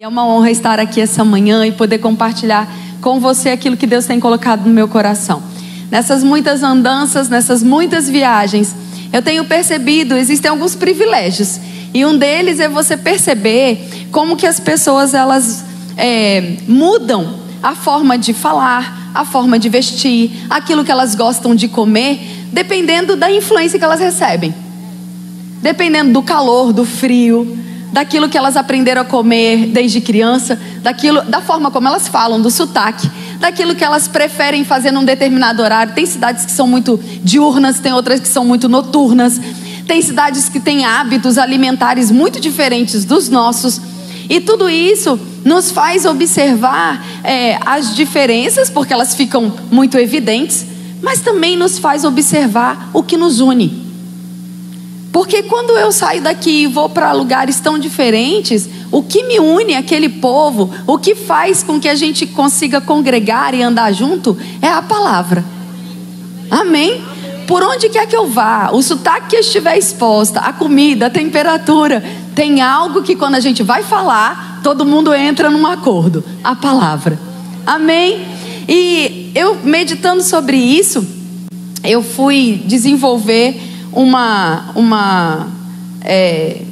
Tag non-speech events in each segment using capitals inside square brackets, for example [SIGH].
É uma honra estar aqui essa manhã e poder compartilhar com você aquilo que Deus tem colocado no meu coração. Nessas muitas andanças, nessas muitas viagens, eu tenho percebido, existem alguns privilégios. E um deles é você perceber como que as pessoas elas é, mudam a forma de falar, a forma de vestir, aquilo que elas gostam de comer, dependendo da influência que elas recebem. Dependendo do calor, do frio, daquilo que elas aprenderam a comer desde criança, daquilo, da forma como elas falam, do sotaque, daquilo que elas preferem fazer num determinado horário. Tem cidades que são muito diurnas, tem outras que são muito noturnas, tem cidades que têm hábitos alimentares muito diferentes dos nossos. E tudo isso nos faz observar é, as diferenças, porque elas ficam muito evidentes, mas também nos faz observar o que nos une. Porque quando eu saio daqui e vou para lugares tão diferentes, o que me une àquele povo, o que faz com que a gente consiga congregar e andar junto, é a palavra. Amém? Por onde quer que eu vá, o sotaque que estiver exposta, a comida, a temperatura, tem algo que quando a gente vai falar, todo mundo entra num acordo: a palavra. Amém? E eu meditando sobre isso, eu fui desenvolver uma, uma, é,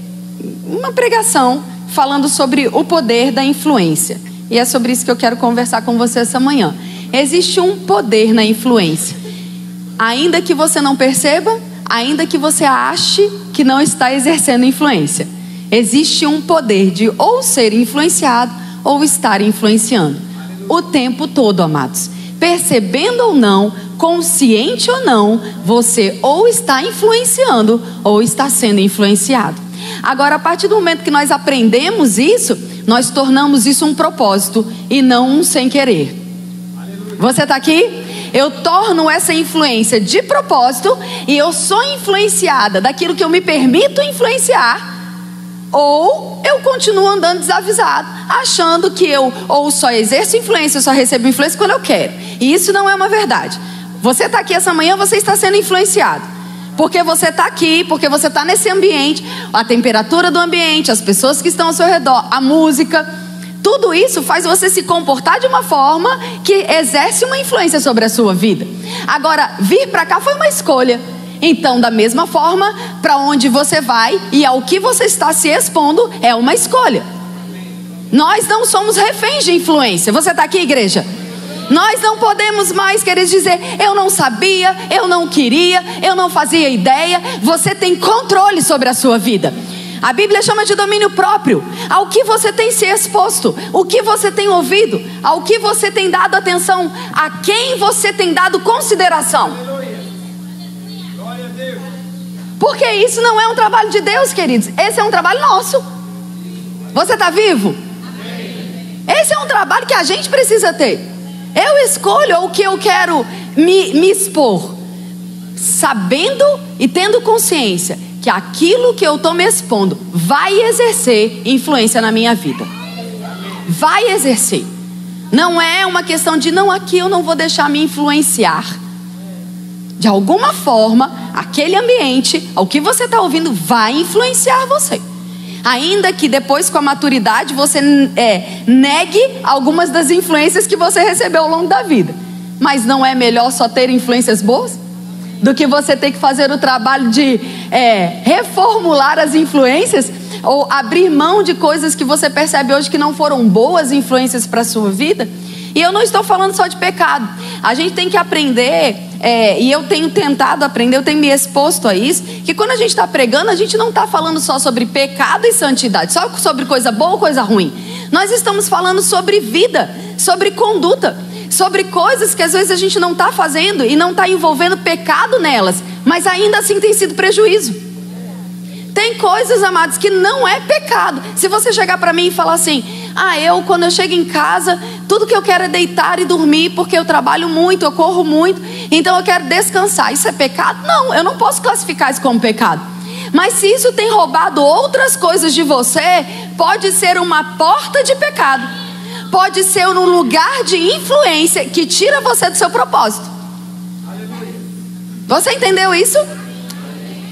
uma pregação falando sobre o poder da influência. E é sobre isso que eu quero conversar com você essa manhã. Existe um poder na influência. Ainda que você não perceba, ainda que você ache que não está exercendo influência, existe um poder de ou ser influenciado ou estar influenciando. O tempo todo, amados. Percebendo ou não, consciente ou não, você ou está influenciando ou está sendo influenciado. Agora, a partir do momento que nós aprendemos isso, nós tornamos isso um propósito e não um sem querer. Você está aqui? Eu torno essa influência de propósito e eu sou influenciada daquilo que eu me permito influenciar, ou eu continuo andando desavisado, achando que eu ou só exerço influência, só recebo influência quando eu quero. E isso não é uma verdade. Você está aqui essa manhã, você está sendo influenciado. Porque você está aqui, porque você está nesse ambiente, a temperatura do ambiente, as pessoas que estão ao seu redor, a música, tudo isso faz você se comportar de uma forma que exerce uma influência sobre a sua vida. Agora, vir para cá foi uma escolha. Então, da mesma forma, para onde você vai e ao que você está se expondo é uma escolha. Nós não somos reféns de influência. Você está aqui, igreja? Nós não podemos mais querer dizer, eu não sabia, eu não queria, eu não fazia ideia. Você tem controle sobre a sua vida. A Bíblia chama de domínio próprio. Ao que você tem se exposto, o que você tem ouvido, ao que você tem dado atenção, a quem você tem dado consideração. Porque isso não é um trabalho de Deus, queridos. Esse é um trabalho nosso. Você está vivo? Esse é um trabalho que a gente precisa ter. Eu escolho o que eu quero me, me expor, sabendo e tendo consciência que aquilo que eu estou me expondo vai exercer influência na minha vida. Vai exercer. Não é uma questão de não, aqui eu não vou deixar me influenciar. De alguma forma, aquele ambiente, o que você está ouvindo, vai influenciar você. Ainda que depois, com a maturidade, você é, negue algumas das influências que você recebeu ao longo da vida. Mas não é melhor só ter influências boas? Do que você ter que fazer o trabalho de é, reformular as influências ou abrir mão de coisas que você percebe hoje que não foram boas influências para a sua vida? E eu não estou falando só de pecado. A gente tem que aprender, é, e eu tenho tentado aprender, eu tenho me exposto a isso, que quando a gente está pregando, a gente não está falando só sobre pecado e santidade, só sobre coisa boa ou coisa ruim. Nós estamos falando sobre vida, sobre conduta, sobre coisas que às vezes a gente não está fazendo e não está envolvendo pecado nelas, mas ainda assim tem sido prejuízo. Tem coisas, amados, que não é pecado. Se você chegar para mim e falar assim: ah, eu, quando eu chego em casa, tudo que eu quero é deitar e dormir, porque eu trabalho muito, eu corro muito, então eu quero descansar. Isso é pecado? Não, eu não posso classificar isso como pecado. Mas se isso tem roubado outras coisas de você, pode ser uma porta de pecado. Pode ser um lugar de influência que tira você do seu propósito. Você entendeu isso?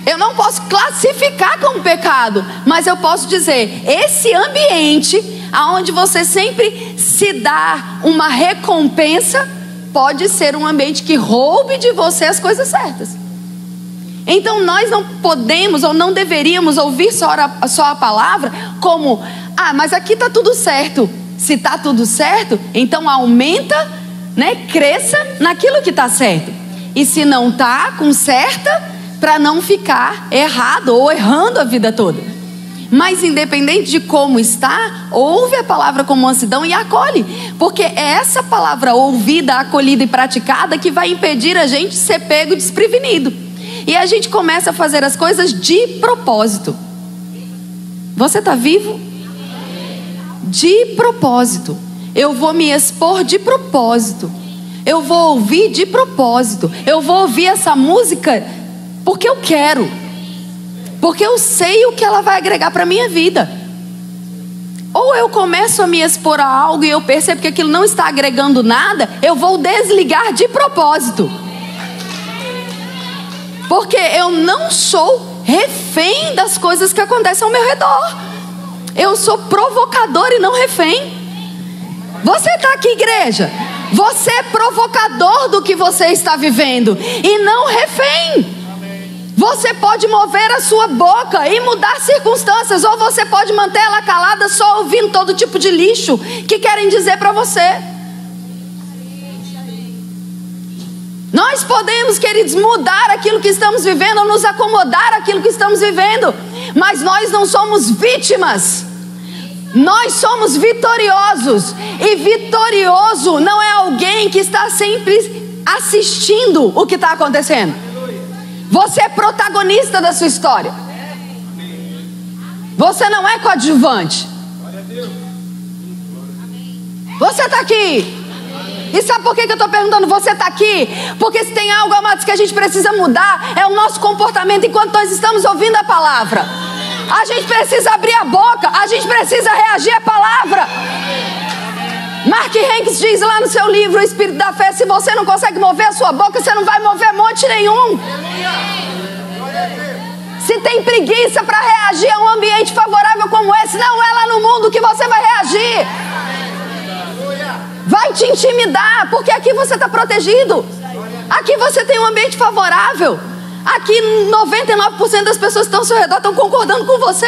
Eu não posso classificar como pecado, mas eu posso dizer: esse ambiente aonde você sempre se dá uma recompensa, pode ser um ambiente que roube de você as coisas certas. Então nós não podemos ou não deveríamos ouvir só a, só a palavra como, ah, mas aqui está tudo certo. Se está tudo certo, então aumenta, né? Cresça naquilo que está certo. E se não está com certa, para não ficar errado ou errando a vida toda. Mas independente de como está, ouve a palavra com mansidão e acolhe, porque é essa palavra ouvida, acolhida e praticada que vai impedir a gente ser pego desprevenido. E a gente começa a fazer as coisas de propósito. Você está vivo? De propósito. Eu vou me expor de propósito. Eu vou ouvir de propósito. Eu vou ouvir essa música porque eu quero. Porque eu sei o que ela vai agregar para a minha vida. Ou eu começo a me expor a algo e eu percebo que aquilo não está agregando nada, eu vou desligar de propósito. Porque eu não sou refém das coisas que acontecem ao meu redor. Eu sou provocador e não refém. Você está aqui, igreja. Você é provocador do que você está vivendo e não refém. Você pode mover a sua boca e mudar circunstâncias, ou você pode manter ela calada só ouvindo todo tipo de lixo que querem dizer para você. Nós podemos, queridos, mudar aquilo que estamos vivendo, ou nos acomodar aquilo que estamos vivendo, mas nós não somos vítimas. Nós somos vitoriosos, e vitorioso não é alguém que está sempre assistindo o que está acontecendo. Você é protagonista da sua história. Você não é coadjuvante. Você está aqui e sabe por que, eu estou perguntando? Você está aqui? Porque se tem algo, amados, que a gente precisa mudar, é o nosso comportamento enquanto nós estamos ouvindo a palavra. A gente precisa abrir a boca, a gente precisa reagir à palavra. Mark Hanks diz lá no seu livro, O Espírito da Fé: se você não consegue mover a sua boca, você não vai mover monte nenhum. Se tem preguiça para reagir a um ambiente favorável como esse, não é lá no mundo que você vai reagir vai te intimidar, porque aqui você está protegido. Aqui você tem um ambiente favorável. Aqui 99% das pessoas que estão ao seu redor estão concordando com você.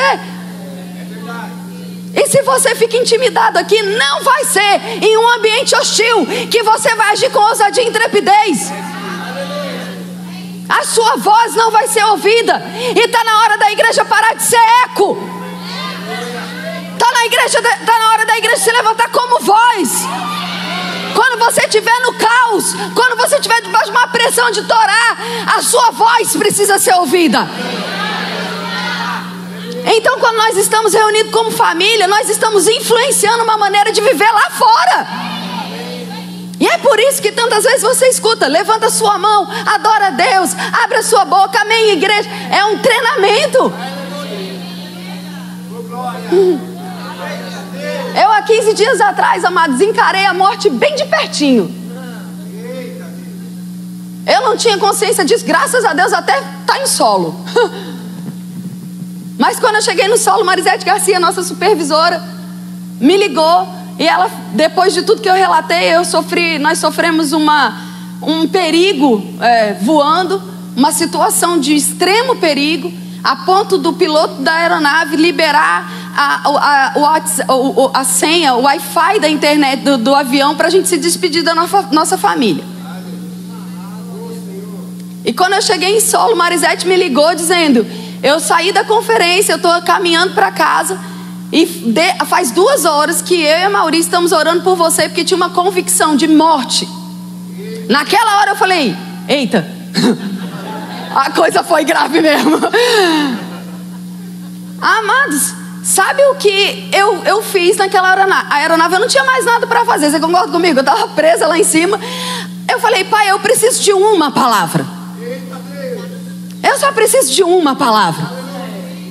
E se você fica intimidado aqui, não vai ser em um ambiente hostil que você vai agir com ousadia e intrepidez. A sua voz não vai ser ouvida. E está na hora da igreja parar de ser eco. Está na igreja, está na hora da igreja se levantar como voz. Quando você estiver no caos, quando você estiver debaixo de uma pressão de torar, a sua voz precisa ser ouvida. Então, quando nós estamos reunidos como família, nós estamos influenciando uma maneira de viver lá fora. E é por isso que tantas vezes você escuta, levanta sua mão, adora a Deus, abre a sua boca, amém, igreja. É um treinamento. Eu há 15 dias atrás, amados, encarei a morte bem de pertinho. Eu não tinha consciência disso, graças a Deus até tá em solo. [LAUGHS] Mas quando eu cheguei no solo, Marisete Garcia, nossa supervisora, me ligou e ela, depois de tudo que eu relatei, eu sofri, nós sofremos uma, um perigo é, voando, uma situação de extremo perigo, a ponto do piloto da aeronave liberar a, a, a, a senha, o Wi-Fi da internet do, do avião para a gente se despedir da nossa, nossa família. E quando eu cheguei em solo, Marisete me ligou dizendo: Eu saí da conferência, eu estou caminhando para casa. E de, faz duas horas que eu e a Maurício estamos orando por você porque tinha uma convicção de morte. Naquela hora eu falei: Eita, [LAUGHS] a coisa foi grave mesmo. [LAUGHS] Amados, Sabe o que eu, eu fiz naquela aeronave? A aeronave eu não tinha mais nada para fazer. Você concorda comigo? Eu estava presa lá em cima. Eu falei, pai, eu preciso de uma palavra. Eu só preciso de uma palavra.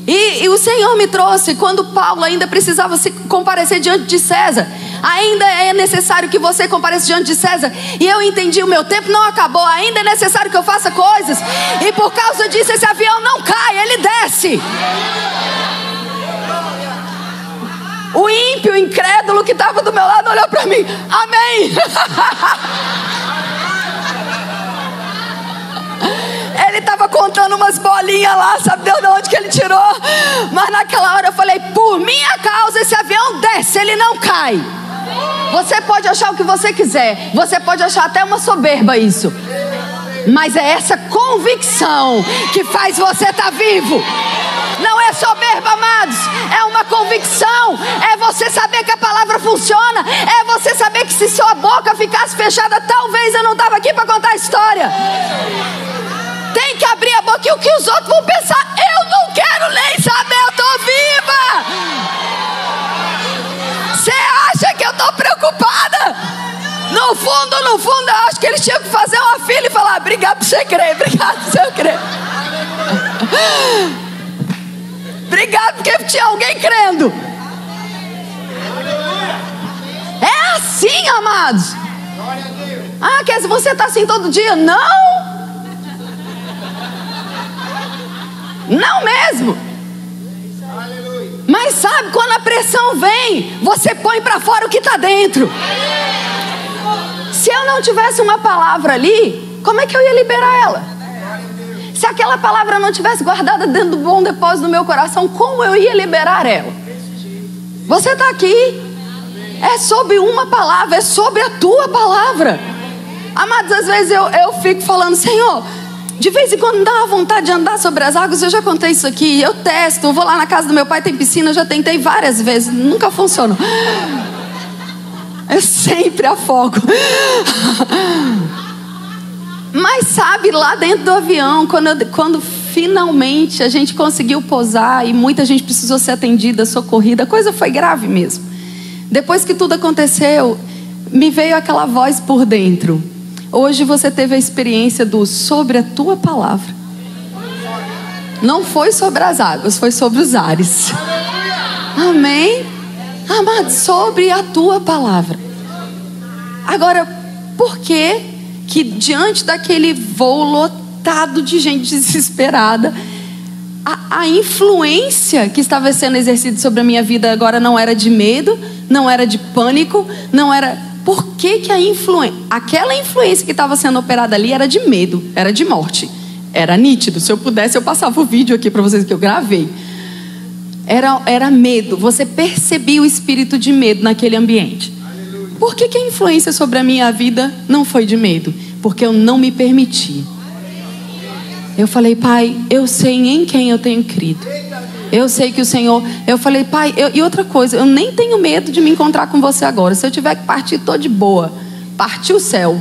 E, e, o Senhor me trouxe quando Paulo ainda precisava se comparecer diante de César. Ainda é necessário que você compareça diante de César. E eu entendi, o meu tempo não acabou. Ainda é necessário que eu faça coisas. E por causa disso, esse avião não cai, ele desce. O ímpio, o incrédulo que estava do meu lado olhou para mim. Amém. [LAUGHS] Estava contando umas bolinhas lá, sabe de onde que ele tirou? Mas naquela hora eu falei: por minha causa esse avião desce, ele não cai. Você pode achar o que você quiser, você pode achar até uma soberba isso. Mas é essa convicção que faz você estar tá vivo. Não é soberba, amados. É uma convicção. É você saber que a palavra funciona. É você saber que se sua boca ficasse fechada, talvez eu não estava aqui para contar a história. Tem que abrir a boca e o que os outros vão pensar. Eu não quero nem saber, eu estou viva. Você acha que eu estou preocupada? No fundo, no fundo, eu acho que eles tinham que fazer uma fila e falar: obrigado por você crer, obrigado por você crer. obrigado porque tinha alguém crendo. É assim, amados. Ah, quer dizer, você está assim todo dia? Não. Não mesmo. Mas sabe, quando a pressão vem, você põe para fora o que está dentro. Se eu não tivesse uma palavra ali, como é que eu ia liberar ela? Se aquela palavra não tivesse guardada dentro do bom depósito do meu coração, como eu ia liberar ela? Você está aqui, é sobre uma palavra, é sobre a tua palavra. Amados, às vezes eu, eu fico falando, Senhor, de vez em quando dá vontade de andar sobre as águas, eu já contei isso aqui, eu testo, vou lá na casa do meu pai, tem piscina, eu já tentei várias vezes, nunca funcionou. Eu sempre afogo. Mas sabe, lá dentro do avião, quando, eu, quando finalmente a gente conseguiu pousar e muita gente precisou ser atendida, socorrida, a coisa foi grave mesmo. Depois que tudo aconteceu, me veio aquela voz por dentro. Hoje você teve a experiência do sobre a tua palavra. Não foi sobre as águas, foi sobre os ares. Amém? Amado, sobre a tua palavra. Agora, por que que diante daquele voo lotado de gente [LAUGHS] desesperada, a, a, influência que estava sendo exercida sobre a minha vida agora não era de medo, não era de pânico, não era. Por que, que a influência, aquela influência que estava sendo operada ali era de medo, era de morte, era nítido. Se eu pudesse, eu passava o vídeo aqui para vocês que eu gravei. Era, era medo, você percebia o espírito de medo naquele ambiente. Por que, que a influência sobre a minha vida não foi de medo? Porque eu não me permiti. Eu falei, pai, eu sei em quem eu tenho crido. Eu sei que o Senhor. Eu falei, pai, eu, e outra coisa, eu nem tenho medo de me encontrar com você agora. Se eu tiver que partir, estou de boa. Partir o céu.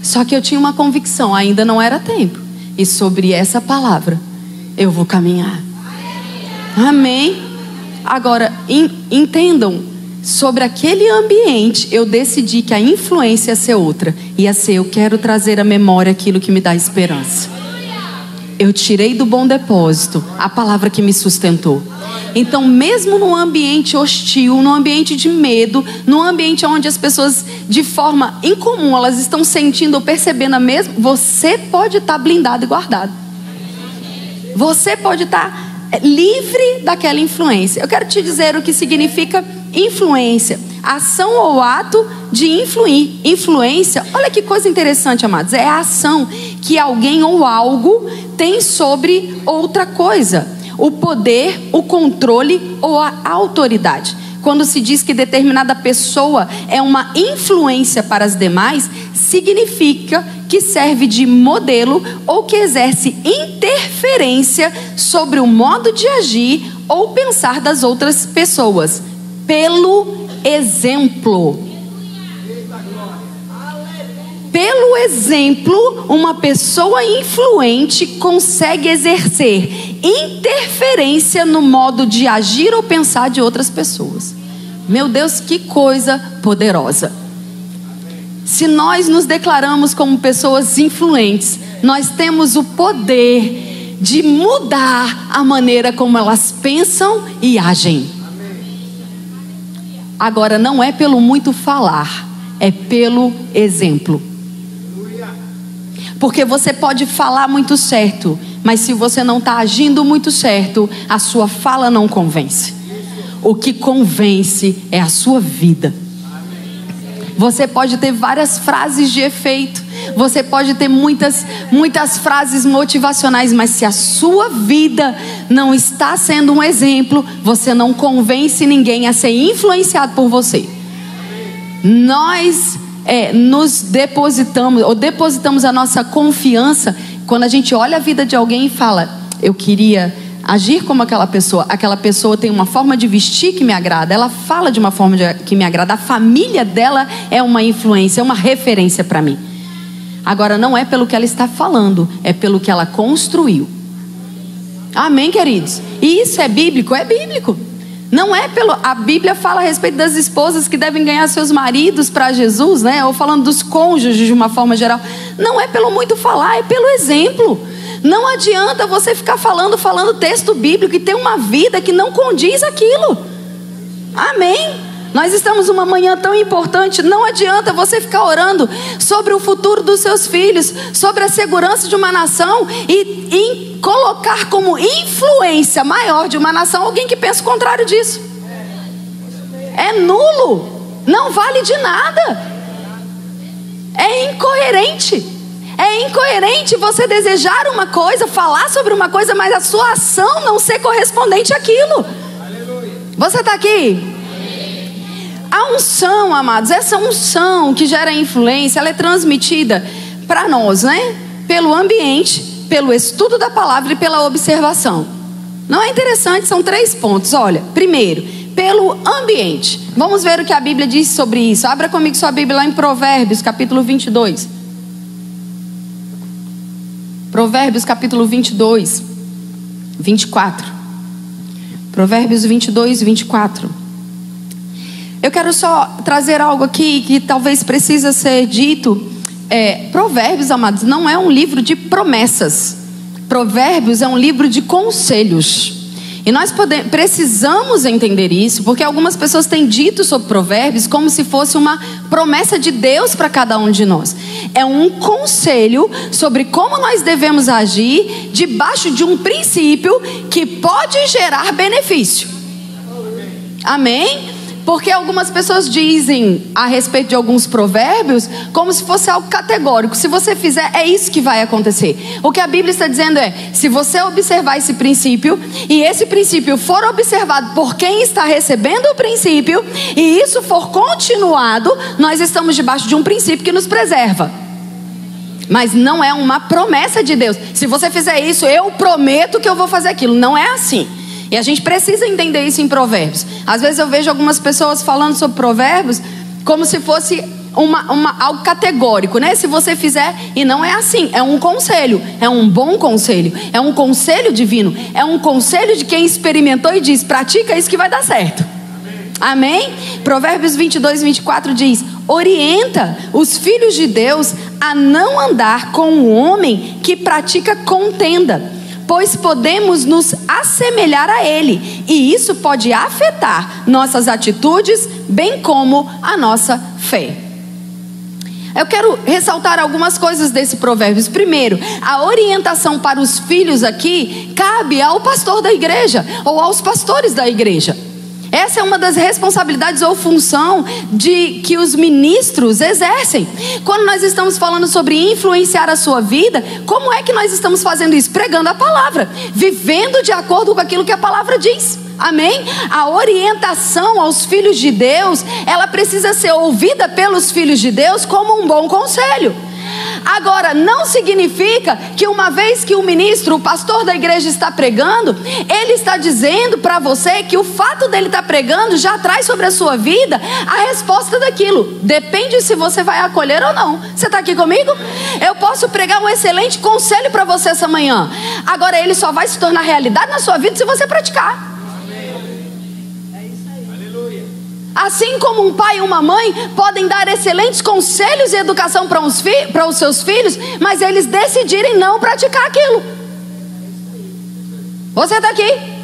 Só que eu tinha uma convicção, ainda não era tempo. E sobre essa palavra, eu vou caminhar. Amém. Agora, entendam, sobre aquele ambiente, eu decidi que a influência ia ser outra. Ia ser, eu quero trazer à memória aquilo que me dá esperança. Eu tirei do bom depósito a palavra que me sustentou. Então, mesmo num ambiente hostil, num ambiente de medo, num ambiente onde as pessoas, de forma incomum, elas estão sentindo ou percebendo a mesma, você pode estar blindado e guardado. Você pode estar é, livre daquela influência. Eu quero te dizer o que significa influência. Ação ou ato de influir. Influência, olha que coisa interessante, amados. É a ação que alguém ou algo tem sobre outra coisa. O poder, o controle ou a autoridade. Quando se diz que determinada pessoa é uma influência para as demais, significa que serve de modelo ou que exerce interferência sobre o modo de agir ou pensar das outras pessoas, pelo exemplo. Pelo exemplo, uma pessoa influente consegue exercer interferência no modo de agir ou pensar de outras pessoas. Meu Deus, que coisa poderosa! Se nós nos declaramos como pessoas influentes, nós temos o poder de mudar a maneira como elas pensam e agem. Agora, não é pelo muito falar, é pelo exemplo. Porque você pode falar muito certo, mas se você não está agindo muito certo, a sua fala não convence. o que convence é a sua vida. Você pode ter várias frases de efeito, você pode ter muitas, muitas frases motivacionais, mas se a sua vida não está sendo um exemplo, você não convence ninguém a ser influenciado por você. Nós é, nos depositamos, ou depositamos a nossa confiança quando a gente olha a vida de alguém e fala: Eu queria agir como aquela pessoa. Aquela pessoa tem uma forma de vestir que me agrada, ela fala de uma forma de, que me agrada, a família dela é uma influência, é uma referência para mim. Agora, não é pelo que ela está falando, é pelo que ela construiu. Amém, queridos? E isso é bíblico? É bíblico. Não é pelo. A Bíblia fala a respeito das esposas que devem ganhar seus maridos para Jesus, né? Ou falando dos cônjuges de uma forma geral. Não é pelo muito falar, é pelo exemplo. Não adianta você ficar falando, falando texto bíblico e ter uma vida que não condiz aquilo. Amém? Nós estamos uma manhã tão importante, não adianta você ficar orando sobre o futuro dos seus filhos, sobre a segurança de uma nação e, colocar como influência maior de uma nação alguém que pensa o contrário disso. É nulo, não vale de nada, é incoerente. É incoerente você desejar uma coisa, falar sobre uma coisa, mas a sua ação não ser correspondente àquilo. Você está aqui? A unção, amados, essa unção que gera influência, ela é transmitida para nós, né? Pelo ambiente, pelo estudo da palavra e pela observação. Não é interessante? São três pontos. Olha, primeiro, pelo ambiente. Vamos ver o que a Bíblia diz sobre isso. Abra comigo sua Bíblia lá em Provérbios, capítulo 22. Provérbios capítulo 22, 24. Provérbios 22, 24. Eu quero só trazer algo aqui que talvez precisa ser dito. É, Provérbios, amados, não é um livro de promessas. Provérbios é um livro de conselhos. E nós podemos, precisamos entender isso, porque algumas pessoas têm dito sobre provérbios como se fosse uma promessa de Deus para cada um de nós. É um conselho sobre como nós devemos agir debaixo de um princípio que pode gerar benefício. Amém? Porque algumas pessoas dizem a respeito de alguns provérbios como se fosse algo categórico. Se você fizer, é isso que vai acontecer. O que a Bíblia está dizendo é: se você observar esse princípio, e esse princípio for observado por quem está recebendo o princípio, e isso for continuado, nós estamos debaixo de um princípio que nos preserva. Mas não é uma promessa de Deus. Se você fizer isso, eu prometo que eu vou fazer aquilo. Não é assim. E a gente precisa entender isso em Provérbios. Às vezes eu vejo algumas pessoas falando sobre Provérbios como se fosse uma, uma, algo categórico, né? Se você fizer, e não é assim, é um conselho, é um bom conselho, é um conselho divino, é um conselho de quem experimentou e diz: pratica isso que vai dar certo. Amém? Amém? Provérbios 22, 24 diz: orienta os filhos de Deus a não andar com o homem que pratica contenda pois podemos nos assemelhar a Ele, e isso pode afetar nossas atitudes, bem como a nossa fé. Eu quero ressaltar algumas coisas desse Provérbios. Primeiro, a orientação para os filhos aqui cabe ao pastor da igreja ou aos pastores da igreja. Essa é uma das responsabilidades ou função de que os ministros exercem. Quando nós estamos falando sobre influenciar a sua vida, como é que nós estamos fazendo isso? Pregando a palavra, vivendo de acordo com aquilo que a palavra diz. Amém? A orientação aos filhos de Deus, ela precisa ser ouvida pelos filhos de Deus como um bom conselho. Agora, não significa que uma vez que o ministro, o pastor da igreja está pregando, ele está dizendo para você que o fato dele estar pregando já traz sobre a sua vida a resposta daquilo. Depende se você vai acolher ou não. Você está aqui comigo? Eu posso pregar um excelente conselho para você essa manhã. Agora, ele só vai se tornar realidade na sua vida se você praticar. Assim como um pai e uma mãe podem dar excelentes conselhos e educação para os, para os seus filhos, mas eles decidirem não praticar aquilo. Você está aqui?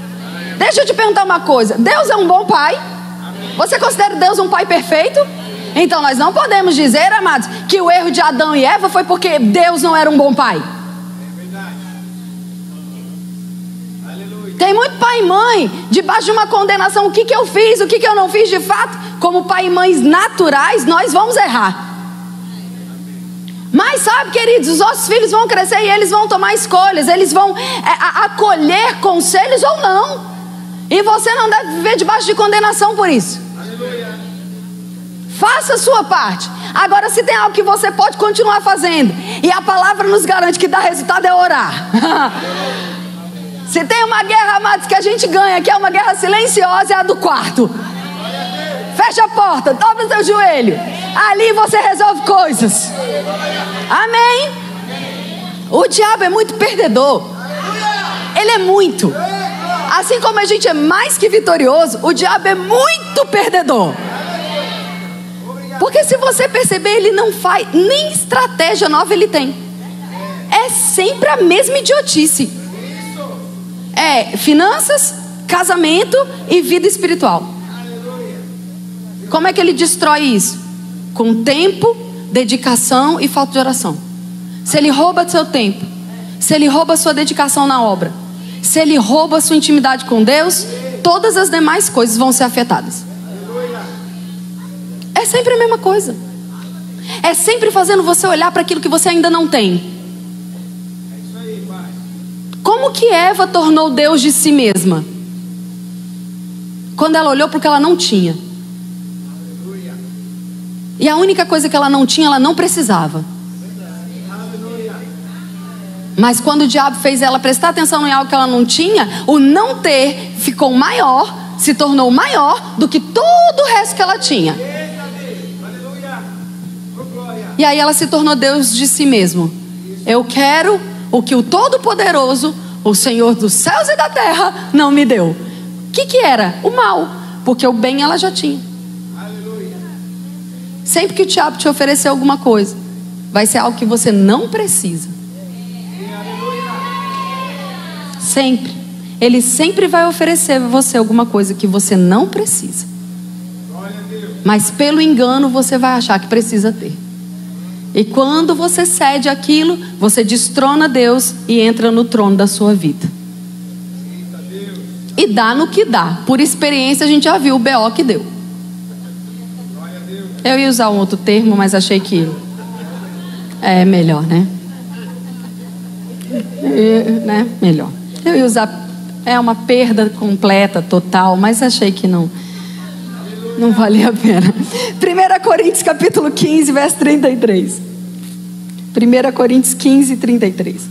Deixa eu te perguntar uma coisa: Deus é um bom pai? Você considera Deus um pai perfeito? Então nós não podemos dizer, amados, que o erro de Adão e Eva foi porque Deus não era um bom pai. Tem muito pai e mãe debaixo de uma condenação. O que, que eu fiz, o que, que eu não fiz de fato. Como pai e mães naturais, nós vamos errar. Mas sabe, queridos, os nossos filhos vão crescer e eles vão tomar escolhas, eles vão é, acolher conselhos ou não. E você não deve viver debaixo de condenação por isso. Aleluia. Faça a sua parte. Agora, se tem algo que você pode continuar fazendo, e a palavra nos garante que dá resultado, é orar. [LAUGHS] se tem uma guerra, amados, que a gente ganha, que é uma guerra silenciosa, é a do quarto. Fecha a porta, dobra seu joelho. Ali você resolve coisas. Amém? O diabo é muito perdedor. Ele é muito. Assim como a gente é mais que vitorioso, o diabo é muito perdedor. Porque se você perceber, ele não faz, nem estratégia nova ele tem. É sempre a mesma idiotice. É finanças, casamento e vida espiritual. Como é que ele destrói isso? Com tempo, dedicação e falta de oração. Se ele rouba seu tempo, se ele rouba sua dedicação na obra, se ele rouba sua intimidade com Deus, todas as demais coisas vão ser afetadas. É sempre a mesma coisa. É sempre fazendo você olhar para aquilo que você ainda não tem. Como que Eva tornou Deus de si mesma? Quando ela olhou para o que ela não tinha. E a única coisa que ela não tinha, ela não precisava. Mas quando o diabo fez ela prestar atenção em algo que ela não tinha, o não ter ficou maior, se tornou maior do que todo o resto que ela tinha. E aí ela se tornou Deus de si mesmo. Eu quero o que o Todo-Poderoso, o Senhor dos céus e da terra, não me deu. O que, que era? O mal. Porque o bem ela já tinha. Sempre que o diabo te oferecer alguma coisa, vai ser algo que você não precisa. Sempre. Ele sempre vai oferecer a você alguma coisa que você não precisa. Mas pelo engano você vai achar que precisa ter. E quando você cede aquilo, você destrona Deus e entra no trono da sua vida. E dá no que dá. Por experiência a gente já viu o BO que deu. Eu ia usar um outro termo, mas achei que é melhor, né? É, né? Melhor. Eu ia usar é uma perda completa, total, mas achei que não não valia a pena. 1 Coríntios capítulo 15, verso 33. 1 Coríntios 15, 33.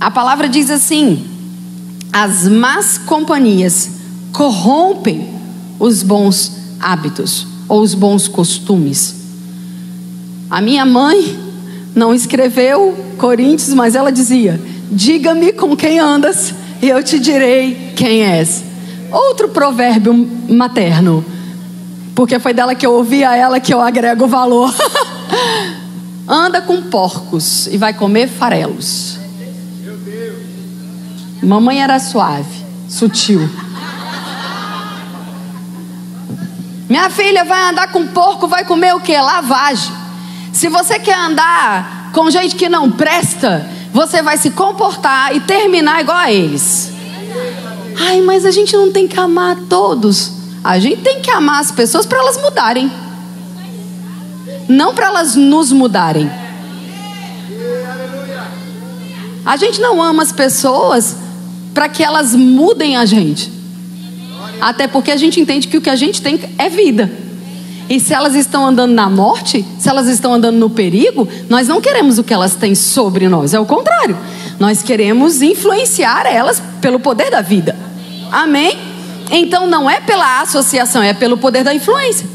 A palavra diz assim: as más companhias corrompem os bons hábitos ou os bons costumes. A minha mãe não escreveu Coríntios, mas ela dizia: Diga-me com quem andas e eu te direi quem és. Outro provérbio materno, porque foi dela que eu ouvi a ela que eu agrego valor. [LAUGHS] Anda com porcos e vai comer farelos. Mamãe era suave, sutil. Minha filha vai andar com porco, vai comer o que? Lavagem. Se você quer andar com gente que não presta, você vai se comportar e terminar igual a eles. Ai, mas a gente não tem que amar todos. A gente tem que amar as pessoas para elas mudarem. Não para elas nos mudarem. A gente não ama as pessoas para que elas mudem a gente. Até porque a gente entende que o que a gente tem é vida. E se elas estão andando na morte, se elas estão andando no perigo, nós não queremos o que elas têm sobre nós, é o contrário. Nós queremos influenciar elas pelo poder da vida. Amém? Então não é pela associação, é pelo poder da influência.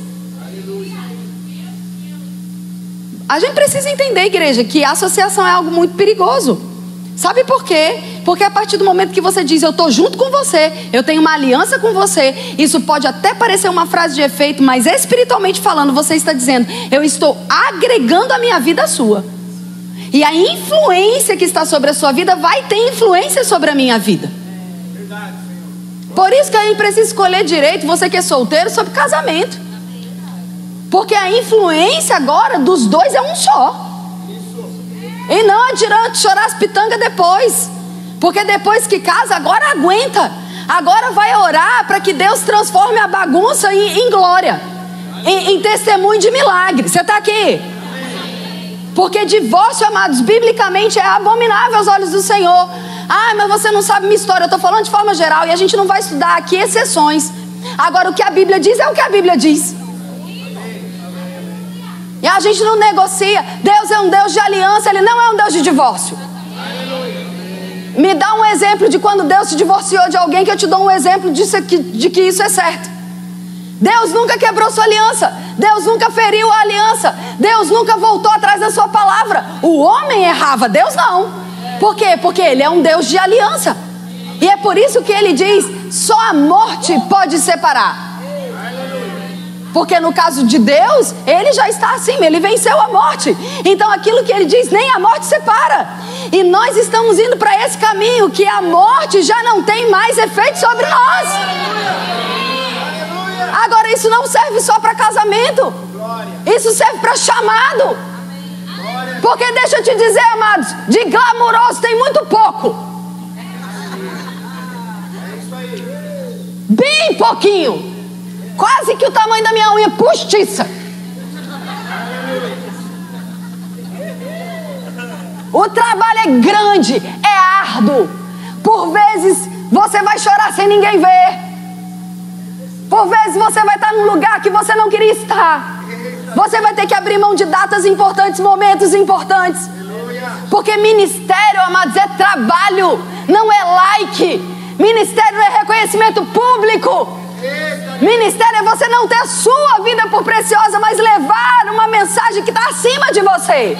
A gente precisa entender, igreja, que a associação é algo muito perigoso. Sabe por quê? Porque a partir do momento que você diz eu estou junto com você, eu tenho uma aliança com você, isso pode até parecer uma frase de efeito, mas espiritualmente falando, você está dizendo eu estou agregando a minha vida à sua. E a influência que está sobre a sua vida vai ter influência sobre a minha vida. Por isso que a gente precisa escolher direito, você que é solteiro, sobre casamento. Porque a influência agora dos dois é um só. E não adianta chorar as pitangas depois. Porque depois que casa, agora aguenta. Agora vai orar para que Deus transforme a bagunça em, em glória, em, em, testemunho de milagre. Você está aqui? Porque divórcio, amados, biblicamente é abominável aos olhos do Senhor. Ah, mas você não sabe minha história. Eu estou falando de forma geral e a gente não vai estudar aqui exceções. Agora, o que a Bíblia diz é o que a Bíblia diz. E a gente não negocia. Deus é um Deus de aliança, Ele não é um Deus de divórcio. Me dá um exemplo de quando Deus se divorciou de alguém que eu te dou um exemplo disso, de que isso é certo. Deus nunca quebrou sua aliança. Deus nunca feriu a aliança. Deus nunca voltou atrás da sua palavra. O homem errava, Deus não. Por quê? Porque ele é um Deus de aliança. E é por isso que ele diz: só a morte pode separar. Porque no caso de Deus, ele já está acima, ele venceu a morte. Então aquilo que ele diz, nem a morte separa. E nós estamos indo para esse caminho que a morte já não tem mais efeito sobre nós. Agora isso não serve só para casamento. Isso serve para chamado. Porque deixa eu te dizer, amados, de glamuroso tem muito pouco. Bem pouquinho. Quase que o tamanho da minha unha postiça. O trabalho é grande, é árduo. Por vezes você vai chorar sem ninguém ver. Por vezes você vai estar num lugar que você não queria estar. Você vai ter que abrir mão de datas importantes, momentos importantes. Porque ministério, amados, é trabalho, não é like. Ministério é reconhecimento público. Ministério é você não ter a sua vida por preciosa, mas levar uma mensagem que está acima de você.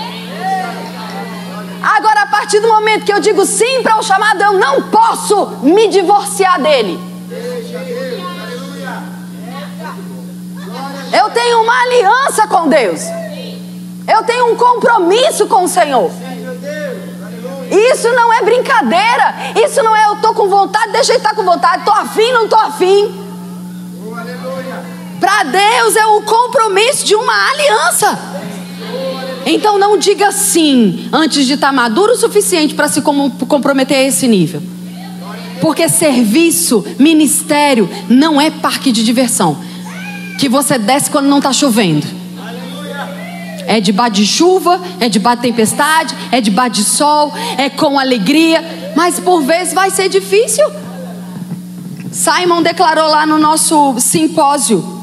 Agora, a partir do momento que eu digo sim para o chamado, eu não posso me divorciar dele. Eu tenho uma aliança com Deus. Eu tenho um compromisso com o Senhor. Isso não é brincadeira. Isso não é eu estou com vontade, deixa eu estar com vontade. Estou afim, não estou afim. Para Deus é o compromisso de uma aliança. Então não diga sim antes de estar maduro o suficiente para se comprometer a esse nível. Porque serviço, ministério, não é parque de diversão. Que você desce quando não está chovendo. É debaixo de chuva, é debaixo de tempestade, é debaixo de sol, é com alegria. Mas por vezes vai ser difícil. Simon declarou lá no nosso simpósio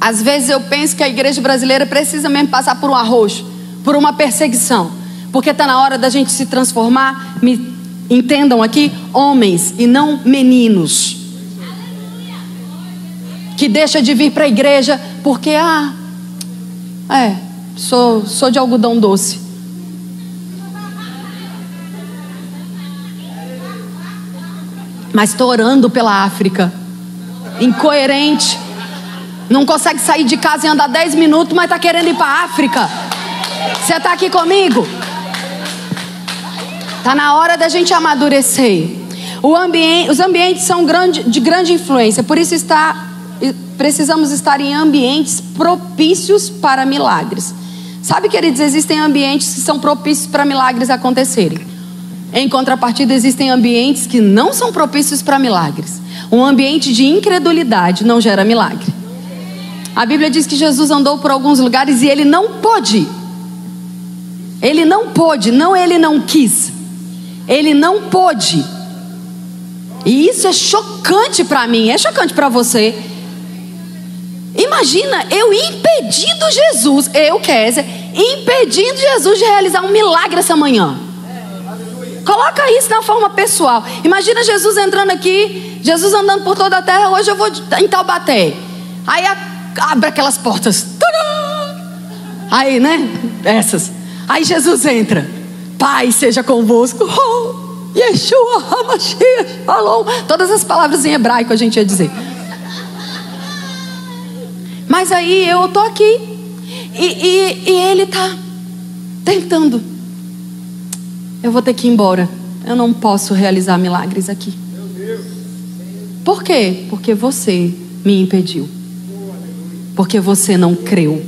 às vezes eu penso que a igreja brasileira precisa mesmo passar por um arroz, por uma perseguição, porque está na hora da gente se transformar. Me entendam aqui, homens e não meninos. Que deixa de vir para a igreja porque, ah, é, sou, sou de algodão doce. Mas estou orando pela África. Incoerente. Não consegue sair de casa e andar 10 minutos, mas está querendo ir para a África. Você está aqui comigo? Está na hora da gente amadurecer. Ambiente, os ambientes são grande, de grande influência, por isso está, precisamos estar em ambientes propícios para milagres. Sabe, queridos, existem ambientes que são propícios para milagres acontecerem. Em contrapartida, existem ambientes que não são propícios para milagres. Um ambiente de incredulidade não gera milagre. A Bíblia diz que Jesus andou por alguns lugares e ele não pôde. Ele não pôde, não ele não quis. Ele não pôde. E isso é chocante para mim, é chocante para você. Imagina eu impedindo Jesus, eu, Kézia, impedindo Jesus de realizar um milagre essa manhã. Coloca isso na forma pessoal. Imagina Jesus entrando aqui, Jesus andando por toda a terra. Hoje eu vou em Taubaté. Aí abre aquelas portas. Aí, né? Essas. Aí Jesus entra. Pai seja convosco. Oh, Yeshua, Hamashiach, Shalom. Todas as palavras em hebraico a gente ia dizer. Mas aí eu tô aqui. E, e, e ele tá tentando. Eu vou ter que ir embora. Eu não posso realizar milagres aqui. Por quê? Porque você me impediu. Porque você não creu.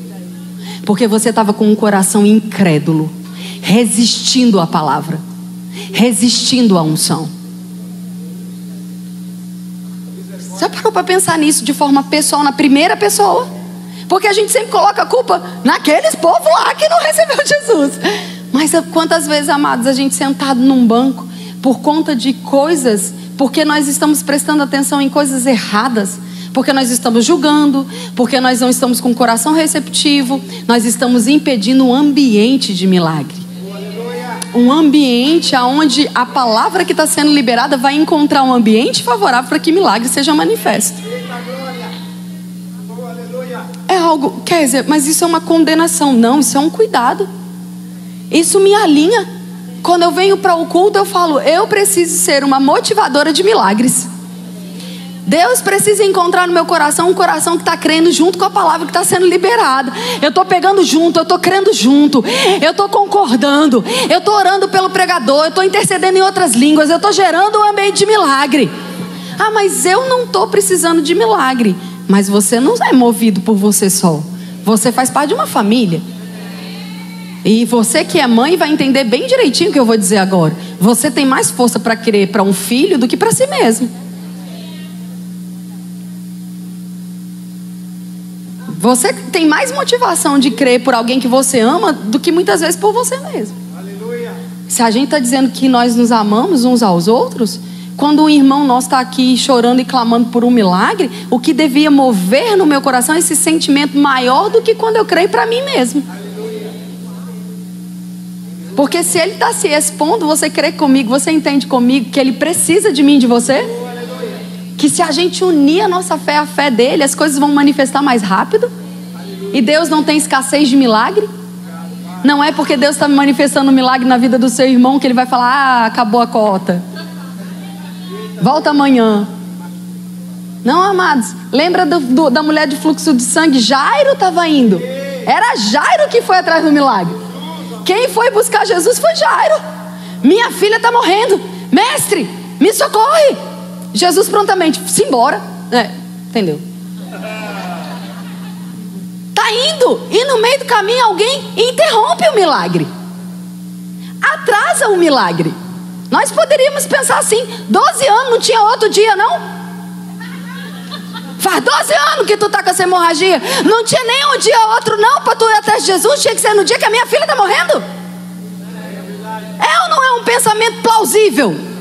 Porque você estava com um coração incrédulo, resistindo à palavra, resistindo à unção. Já parou para pensar nisso de forma pessoal, na primeira pessoa? Porque a gente sempre coloca a culpa naqueles povos lá que não recebeu [LAUGHS] Jesus. Mas quantas vezes, amados, a gente sentado num banco por conta de coisas, porque nós estamos prestando atenção em coisas erradas, porque nós estamos julgando, porque nós não estamos com o coração receptivo, nós estamos impedindo um ambiente de milagre. Um ambiente onde a palavra que está sendo liberada vai encontrar um ambiente favorável para que milagre seja manifesto. É algo, quer dizer, mas isso é uma condenação. Não, isso é um cuidado. Isso me alinha. Quando eu venho para o culto, eu falo, eu preciso ser uma motivadora de milagres. Deus precisa encontrar no meu coração um coração que está crendo junto com a palavra que está sendo liberada. Eu estou pegando junto, eu estou crendo junto, eu estou concordando, eu estou orando pelo pregador, eu estou intercedendo em outras línguas, eu estou gerando um ambiente de milagre. Ah, mas eu não estou precisando de milagre. Mas você não é movido por você só. Você faz parte de uma família. E você que é mãe vai entender bem direitinho o que eu vou dizer agora. Você tem mais força para crer para um filho do que para si mesmo. Você tem mais motivação de crer por alguém que você ama do que muitas vezes por você mesmo. Aleluia. Se a gente está dizendo que nós nos amamos uns aos outros, quando um irmão nosso está aqui chorando e clamando por um milagre, o que devia mover no meu coração é esse sentimento maior do que quando eu creio para mim mesmo. Porque se ele está se expondo, você crê comigo, você entende comigo que ele precisa de mim e de você? Que se a gente unir a nossa fé à fé dele, as coisas vão manifestar mais rápido? E Deus não tem escassez de milagre? Não é porque Deus está manifestando um milagre na vida do seu irmão que ele vai falar: ah, acabou a cota. Volta amanhã. Não, amados. Lembra do, do, da mulher de fluxo de sangue? Jairo estava indo. Era Jairo que foi atrás do milagre. Quem foi buscar Jesus foi Jairo. Minha filha está morrendo. Mestre, me socorre. Jesus prontamente, se embora. É, entendeu? Tá indo. E no meio do caminho alguém interrompe o milagre. Atrasa o milagre. Nós poderíamos pensar assim: 12 anos não tinha outro dia, não? Faz 12 anos que tu tá com essa hemorragia. Não tinha nem um dia outro, não, para tu ir de Jesus. Tinha que ser no dia que a minha filha está morrendo. É ou não é um pensamento plausível?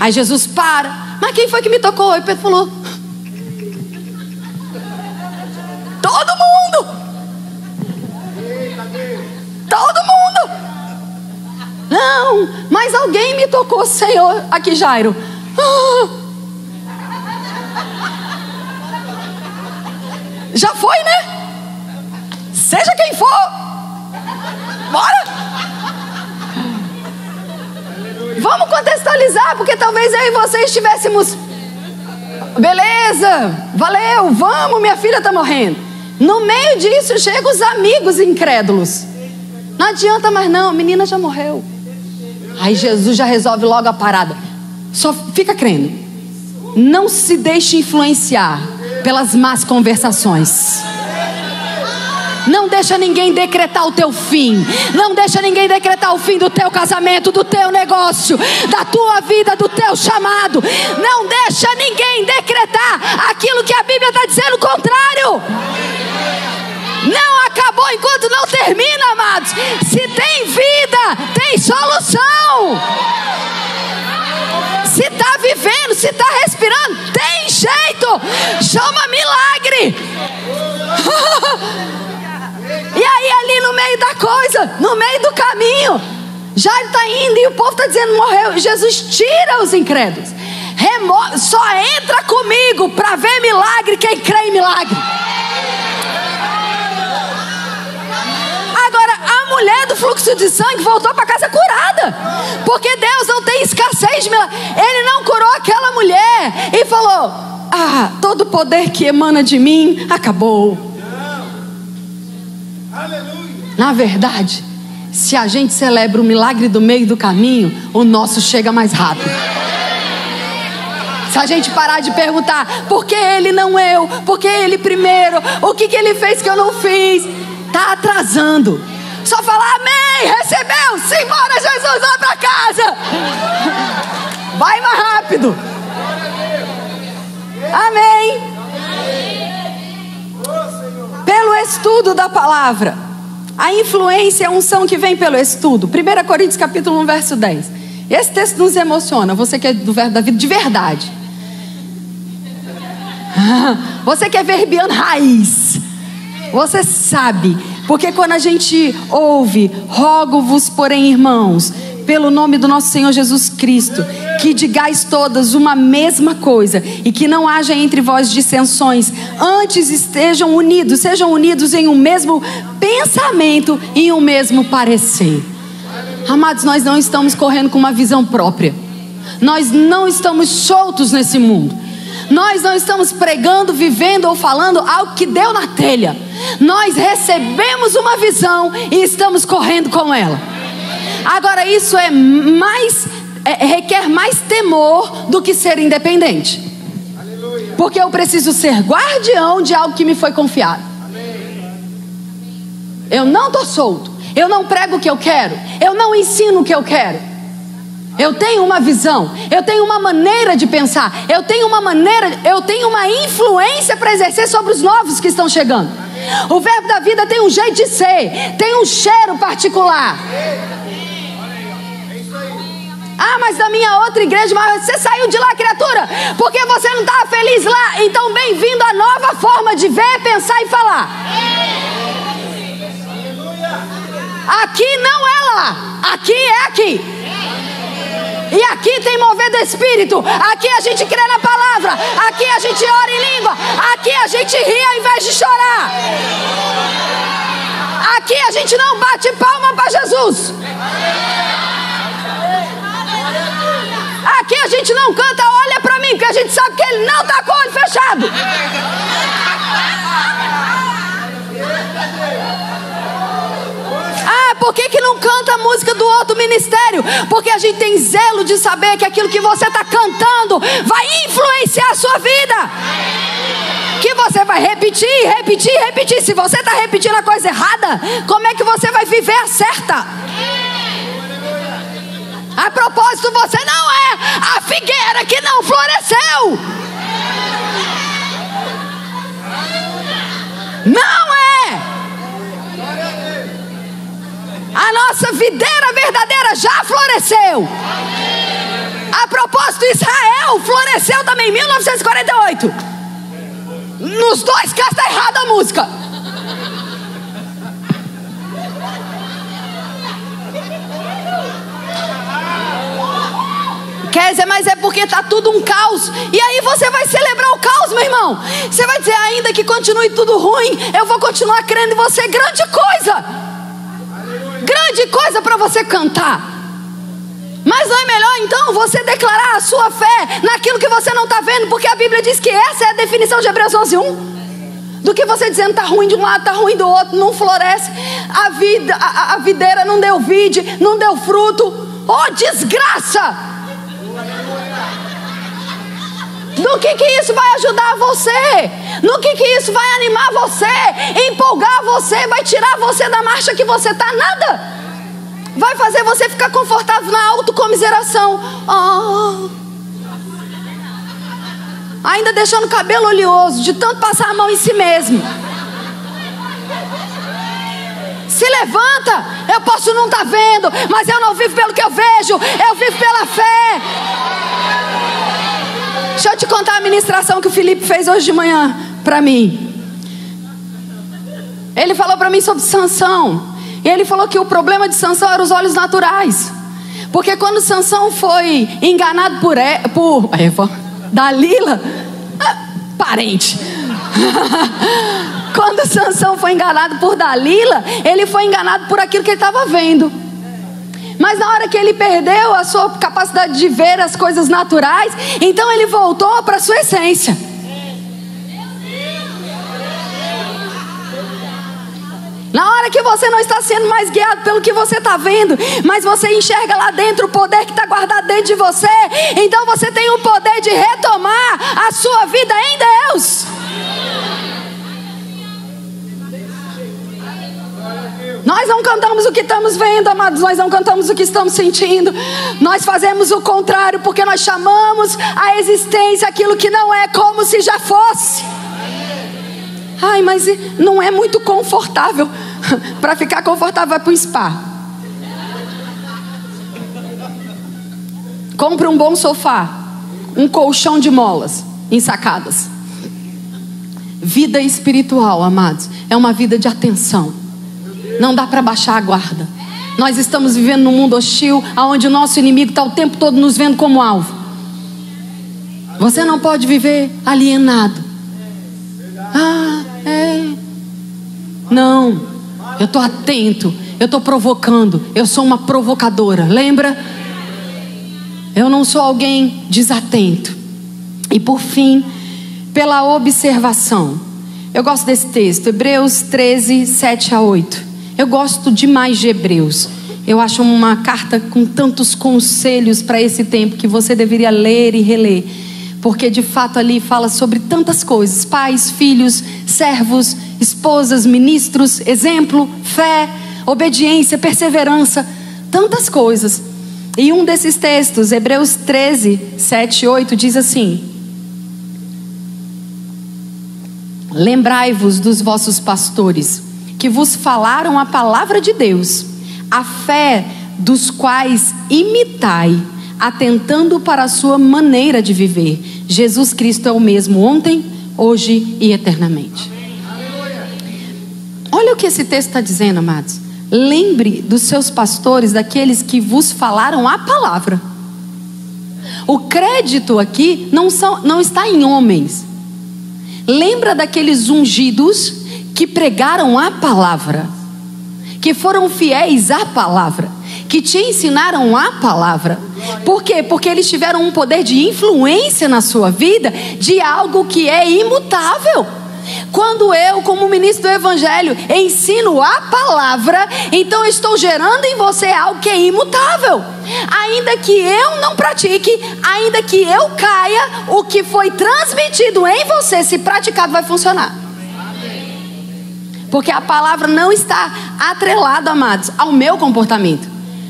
Aí Jesus para. Mas quem foi que me tocou? E Pedro falou: Todo mundo. Todo mundo. Não, mas alguém me tocou, Senhor. Aqui, Jairo. Ah. Já foi, né? Seja quem for. Bora. Vamos contextualizar, porque talvez eu e você estivéssemos. Beleza, valeu, vamos, minha filha está morrendo. No meio disso chegam os amigos incrédulos. Não adianta mais não, a menina já morreu. Aí Jesus já resolve logo a parada. Só fica crendo. Não se deixe influenciar pelas más conversações. Não deixa ninguém decretar o teu fim. Não deixa ninguém decretar o fim do teu casamento, do teu negócio, da tua vida, do teu chamado. Não deixa ninguém decretar aquilo que a Bíblia está dizendo o contrário. Não acabou enquanto não termina, amados. Se tem vida, tem solução. Se está vivendo, se está respirando, tem jeito. Chama milagre. [LAUGHS] e aí, ali no meio da coisa, no meio do caminho, já está indo e o povo está dizendo: morreu. Jesus tira os incrédulos. Remo só entra comigo para ver milagre quem crê em milagre. mulher do fluxo de sangue voltou para casa curada. Porque Deus não tem escassez de milagre. Ele não curou aquela mulher e falou: Ah, todo poder que emana de mim acabou. Na verdade, se a gente celebra o milagre do meio do caminho, o nosso chega mais rápido. Se a gente parar de perguntar por que ele não eu, por que ele primeiro, o que, que ele fez que eu não fiz, está atrasando. Só falar amém, recebeu, simbora Jesus, vai para casa. Vai mais rápido. Amém. Pelo estudo da palavra. A influência, a unção que vem pelo estudo. 1 Coríntios capítulo 1, verso 10. Esse texto nos emociona. Você que é do verbo da vida de verdade. [LAUGHS] Você que é verbiano raiz. Você sabe. Porque quando a gente ouve, rogo-vos, porém, irmãos, pelo nome do nosso Senhor Jesus Cristo, que digais todas uma mesma coisa e que não haja entre vós dissensões, antes estejam unidos, sejam unidos em um mesmo pensamento e em um mesmo parecer. Amados, nós não estamos correndo com uma visão própria. Nós não estamos soltos nesse mundo. Nós não estamos pregando, vivendo ou falando algo que deu na telha. Nós recebemos uma visão e estamos correndo com ela. Agora, isso é mais é, requer mais temor do que ser independente. Porque eu preciso ser guardião de algo que me foi confiado. Eu não estou solto. Eu não prego o que eu quero. Eu não ensino o que eu quero. Eu tenho uma visão, eu tenho uma maneira de pensar, eu tenho uma maneira, eu tenho uma influência para exercer sobre os novos que estão chegando. O verbo da vida tem um jeito de ser, tem um cheiro particular. Ah, mas da minha outra igreja, mas você saiu de lá, criatura, porque você não estava feliz lá. Então, bem-vindo à nova forma de ver, pensar e falar. Aqui não é lá, aqui é aqui. E aqui tem mover do Espírito. Aqui a gente crê na palavra. Aqui a gente ora em língua. Aqui a gente ri ao invés de chorar. Aqui a gente não bate palma para Jesus. Aqui a gente não canta, olha para mim, porque a gente sabe que ele não está com o olho fechado. Ah, por que, que não canta a música do outro ministério? Porque a gente tem zelo de saber que aquilo que você está cantando vai influenciar a sua vida. Que você vai repetir, repetir, repetir. Se você está repetindo a coisa errada, como é que você vai viver a certa? A propósito, você não é a figueira que não floresceu. Não é. A nossa videira verdadeira já floresceu. A propósito, Israel floresceu também em 1948. Nos dois casos está errada a música. Dizer, mas é porque está tudo um caos. E aí você vai celebrar o caos, meu irmão. Você vai dizer, ainda que continue tudo ruim, eu vou continuar crendo em você. Grande coisa. Grande coisa para você cantar. Mas não é melhor então você declarar a sua fé naquilo que você não está vendo, porque a Bíblia diz que essa é a definição de Hebreus 11, 1 do que você dizendo está ruim de um lado, está ruim do outro, não floresce, a vida, a, a videira não deu vide, não deu fruto. Oh, desgraça! No que que isso vai ajudar você? No que que isso vai animar você? Empolgar você? Vai tirar você da marcha que você está? Nada. Vai fazer você ficar confortável na autocomiseração. Oh. Ainda deixando o cabelo oleoso, de tanto passar a mão em si mesmo. Se levanta, eu posso não estar tá vendo, mas eu não vivo pelo que eu vejo, eu vivo pela fé. Deixa eu te contar a ministração que o Felipe fez hoje de manhã para mim. Ele falou para mim sobre Sansão. E ele falou que o problema de Sansão eram os olhos naturais. Porque quando Sansão foi enganado por, e, por Eva, Dalila, ah, parente. [LAUGHS] quando Sansão foi enganado por Dalila, ele foi enganado por aquilo que ele estava vendo. Mas na hora que ele perdeu a sua capacidade de ver as coisas naturais, então ele voltou para a sua essência. Na hora que você não está sendo mais guiado pelo que você está vendo, mas você enxerga lá dentro o poder que está guardado dentro de você, então você tem o poder de retomar a sua vida em Deus. Nós não cantamos o que estamos vendo, amados, nós não cantamos o que estamos sentindo. Nós fazemos o contrário porque nós chamamos a existência aquilo que não é como se já fosse. Ai, mas não é muito confortável. [LAUGHS] Para ficar confortável, vai para o spa. Compre um bom sofá, um colchão de molas ensacadas. Vida espiritual, amados, é uma vida de atenção. Não dá para baixar a guarda. Nós estamos vivendo num mundo hostil, onde o nosso inimigo está o tempo todo nos vendo como alvo. Você não pode viver alienado. Ah, é. Não, eu estou atento, eu estou provocando, eu sou uma provocadora, lembra? Eu não sou alguém desatento. E por fim, pela observação. Eu gosto desse texto, Hebreus 13, 7 a 8. Eu gosto demais de Hebreus. Eu acho uma carta com tantos conselhos para esse tempo que você deveria ler e reler. Porque de fato ali fala sobre tantas coisas: pais, filhos, servos, esposas, ministros, exemplo, fé, obediência, perseverança, tantas coisas. E um desses textos, Hebreus 13, 7 e 8, diz assim: Lembrai-vos dos vossos pastores, que vos falaram a palavra de Deus, a fé dos quais imitai, atentando para a sua maneira de viver. Jesus Cristo é o mesmo ontem, hoje e eternamente. Olha o que esse texto está dizendo, amados. Lembre dos seus pastores, daqueles que vos falaram a palavra. O crédito aqui não, são, não está em homens, Lembra daqueles ungidos que pregaram a palavra, que foram fiéis à palavra, que te ensinaram a palavra. Por quê? Porque eles tiveram um poder de influência na sua vida de algo que é imutável. Quando eu, como ministro do Evangelho, ensino a palavra, então estou gerando em você algo que é imutável. Ainda que eu não pratique, ainda que eu caia, o que foi transmitido em você, se praticado, vai funcionar. Porque a palavra não está atrelada, amados, ao meu comportamento.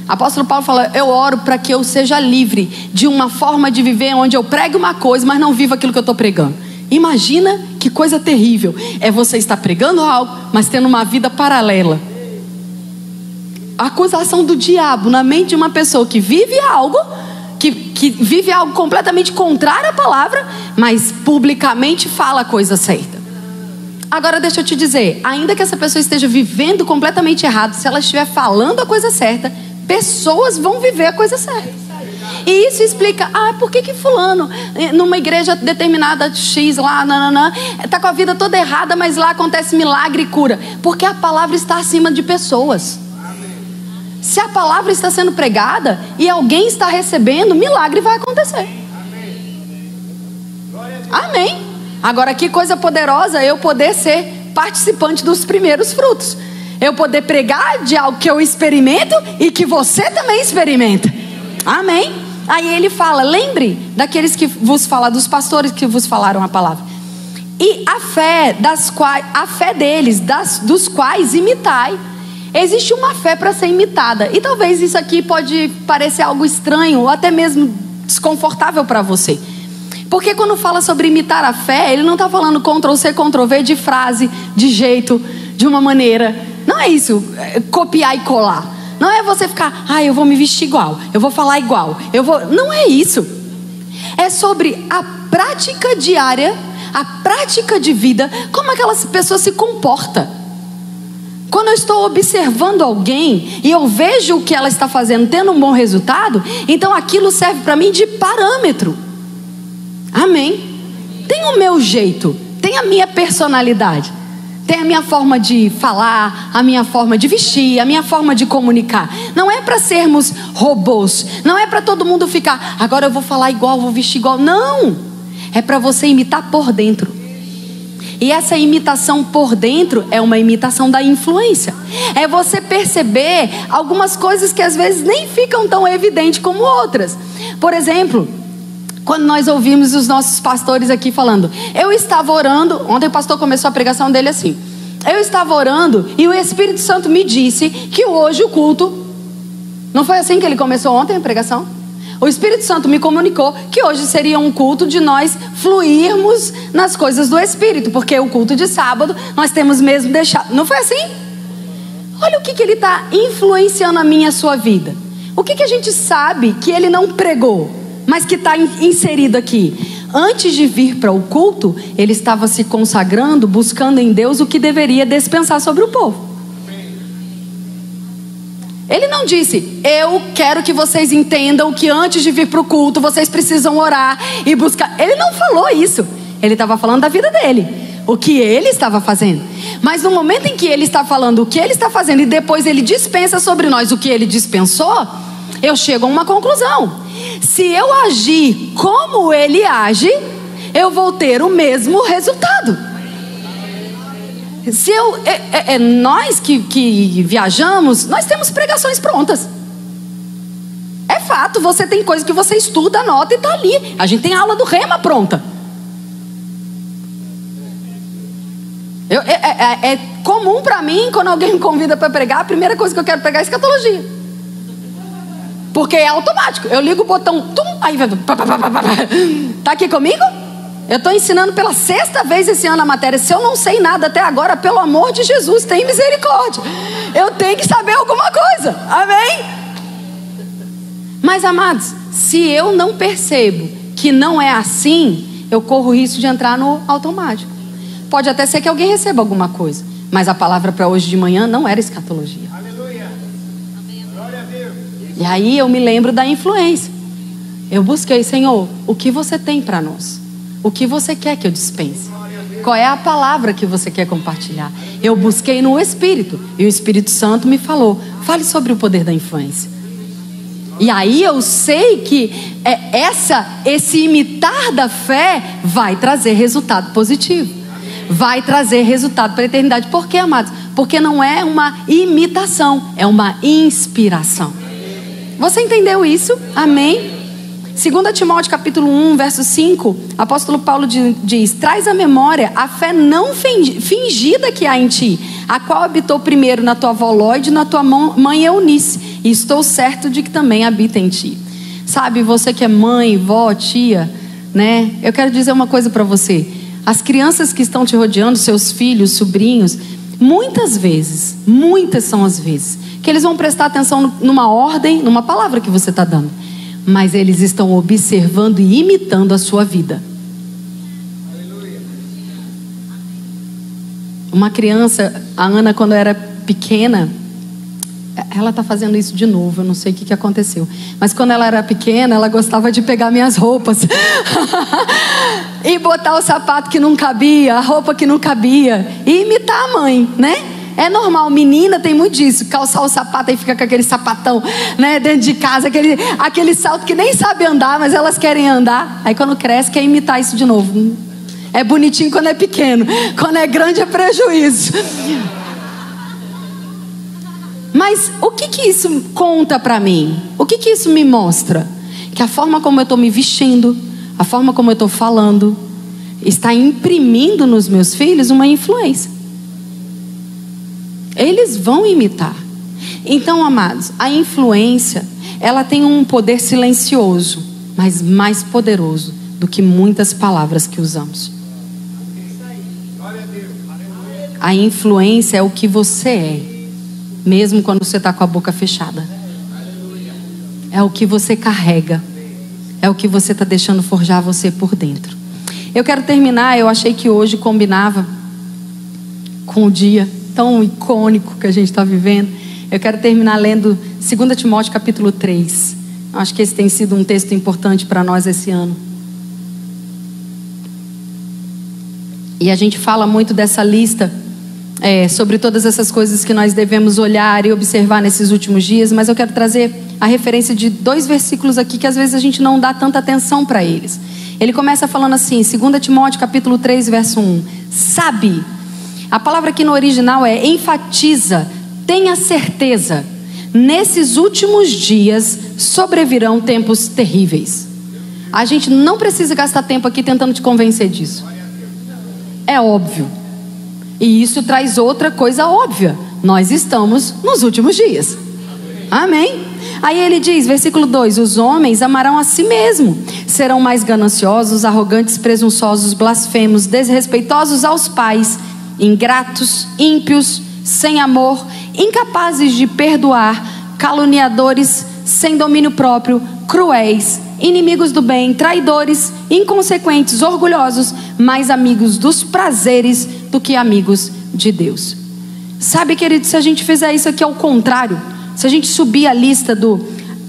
Apóstolo Paulo fala: Eu oro para que eu seja livre de uma forma de viver onde eu pregue uma coisa, mas não vivo aquilo que eu estou pregando. Imagina que coisa terrível é você estar pregando algo, mas tendo uma vida paralela. A acusação do diabo na mente de uma pessoa que vive algo, que, que vive algo completamente contrário à palavra, mas publicamente fala a coisa certa. Agora deixa eu te dizer, ainda que essa pessoa esteja vivendo completamente errado, se ela estiver falando a coisa certa, pessoas vão viver a coisa certa. E isso explica, ah, por que que fulano, eh, numa igreja determinada X lá, nananã, tá com a vida toda errada, mas lá acontece milagre e cura? Porque a palavra está acima de pessoas. Se a palavra está sendo pregada e alguém está recebendo, milagre vai acontecer. Amém. Agora que coisa poderosa eu poder ser participante dos primeiros frutos. Eu poder pregar de algo que eu experimento e que você também experimenta. Amém. Aí ele fala: lembre daqueles que vos falaram, dos pastores que vos falaram a palavra. E a fé das quais, a fé deles, das, dos quais imitai. Existe uma fé para ser imitada. E talvez isso aqui pode parecer algo estranho ou até mesmo desconfortável para você. Porque quando fala sobre imitar a fé, ele não está falando Ctrl C, Ctrl V de frase, de jeito, de uma maneira. Não é isso, é copiar e colar. Não é você ficar, ah, eu vou me vestir igual, eu vou falar igual, eu vou. Não é isso. É sobre a prática diária, a prática de vida, como aquela pessoa se comporta. Quando eu estou observando alguém e eu vejo o que ela está fazendo, tendo um bom resultado, então aquilo serve para mim de parâmetro. Amém? Tem o meu jeito, tem a minha personalidade. Tem a minha forma de falar, a minha forma de vestir, a minha forma de comunicar. Não é para sermos robôs. Não é para todo mundo ficar, agora eu vou falar igual, vou vestir igual. Não. É para você imitar por dentro. E essa imitação por dentro é uma imitação da influência. É você perceber algumas coisas que às vezes nem ficam tão evidentes como outras. Por exemplo, quando nós ouvimos os nossos pastores aqui falando, eu estava orando, ontem o pastor começou a pregação dele assim. eu estava orando e o Espírito Santo me disse que hoje o culto. Não foi assim que ele começou ontem a pregação? O Espírito Santo me comunicou que hoje seria um culto de nós fluirmos nas coisas do Espírito, porque o culto de sábado nós temos mesmo deixado. Não foi assim? Olha o que, que ele está influenciando a minha a sua vida. O que, que a gente sabe que ele não pregou, mas que está inserido aqui? Antes de vir para o culto, ele estava se consagrando, buscando em Deus o que deveria dispensar sobre o povo. Ele não disse, eu quero que vocês entendam que antes de vir para o culto vocês precisam orar e buscar. Ele não falou isso. Ele estava falando da vida dele, o que ele estava fazendo. Mas no momento em que ele está falando o que ele está fazendo e depois ele dispensa sobre nós o que ele dispensou, eu chego a uma conclusão. Se eu agir como ele age, eu vou ter o mesmo resultado. Se eu, é, é, é nós que, que viajamos, nós temos pregações prontas. É fato, você tem coisa que você estuda, anota e está ali. A gente tem aula do rema pronta. Eu, é, é, é, é comum para mim, quando alguém me convida para pregar, a primeira coisa que eu quero pregar é escatologia. Porque é automático. Eu ligo o botão, tum, aí vai. Tá aqui comigo? Eu estou ensinando pela sexta vez esse ano a matéria. Se eu não sei nada até agora, pelo amor de Jesus, tem misericórdia. Eu tenho que saber alguma coisa. Amém? Mas, amados, se eu não percebo que não é assim, eu corro o risco de entrar no automático. Pode até ser que alguém receba alguma coisa, mas a palavra para hoje de manhã não era escatologia. E aí eu me lembro da influência. Eu busquei, Senhor, o que você tem para nós? O que você quer que eu dispense? Qual é a palavra que você quer compartilhar? Eu busquei no Espírito e o Espírito Santo me falou: fale sobre o poder da influência. E aí eu sei que é essa, esse imitar da fé vai trazer resultado positivo, vai trazer resultado para a eternidade. Por quê, amados? Porque não é uma imitação, é uma inspiração. Você entendeu isso? Amém? 2 Timóteo capítulo 1, verso 5, apóstolo Paulo diz: Traz à memória a fé não fingida que há em ti, a qual habitou primeiro na tua avó Lloyd e na tua mãe Eunice, e estou certo de que também habita em ti. Sabe, você que é mãe, vó, tia, né? Eu quero dizer uma coisa para você. As crianças que estão te rodeando, seus filhos, sobrinhos, muitas vezes, muitas são as vezes, que eles vão prestar atenção numa ordem, numa palavra que você está dando, mas eles estão observando e imitando a sua vida. Uma criança, a Ana, quando era pequena, ela está fazendo isso de novo, eu não sei o que, que aconteceu. Mas quando ela era pequena, ela gostava de pegar minhas roupas [LAUGHS] e botar o sapato que não cabia, a roupa que não cabia, e imitar a mãe, né? É normal, menina tem muito disso, calçar o sapato e fica com aquele sapatão, né, dentro de casa, aquele, aquele salto que nem sabe andar, mas elas querem andar. Aí quando cresce quer imitar isso de novo. É bonitinho quando é pequeno, quando é grande é prejuízo. Mas o que que isso conta para mim? O que que isso me mostra? Que a forma como eu estou me vestindo, a forma como eu estou falando, está imprimindo nos meus filhos uma influência. Eles vão imitar. Então, amados, a influência, ela tem um poder silencioso, mas mais poderoso do que muitas palavras que usamos. A influência é o que você é, mesmo quando você está com a boca fechada. É o que você carrega, é o que você está deixando forjar você por dentro. Eu quero terminar, eu achei que hoje combinava com o dia tão icônico que a gente está vivendo. Eu quero terminar lendo 2 Timóteo capítulo 3. Acho que esse tem sido um texto importante para nós esse ano. E a gente fala muito dessa lista é, sobre todas essas coisas que nós devemos olhar e observar nesses últimos dias, mas eu quero trazer a referência de dois versículos aqui que às vezes a gente não dá tanta atenção para eles. Ele começa falando assim, 2 Timóteo capítulo 3, verso 1. Sabe a palavra aqui no original é enfatiza, tenha certeza. Nesses últimos dias sobrevirão tempos terríveis. A gente não precisa gastar tempo aqui tentando te convencer disso. É óbvio. E isso traz outra coisa óbvia: nós estamos nos últimos dias. Amém? Aí ele diz, versículo 2: Os homens amarão a si mesmo, serão mais gananciosos, arrogantes, presunçosos, blasfemos, desrespeitosos aos pais, ingratos, ímpios, sem amor, incapazes de perdoar, caluniadores, sem domínio próprio, cruéis, inimigos do bem, traidores, inconsequentes, orgulhosos, mais amigos dos prazeres do que amigos de Deus. Sabe, querido, se a gente fizer isso aqui ao contrário, se a gente subir a lista do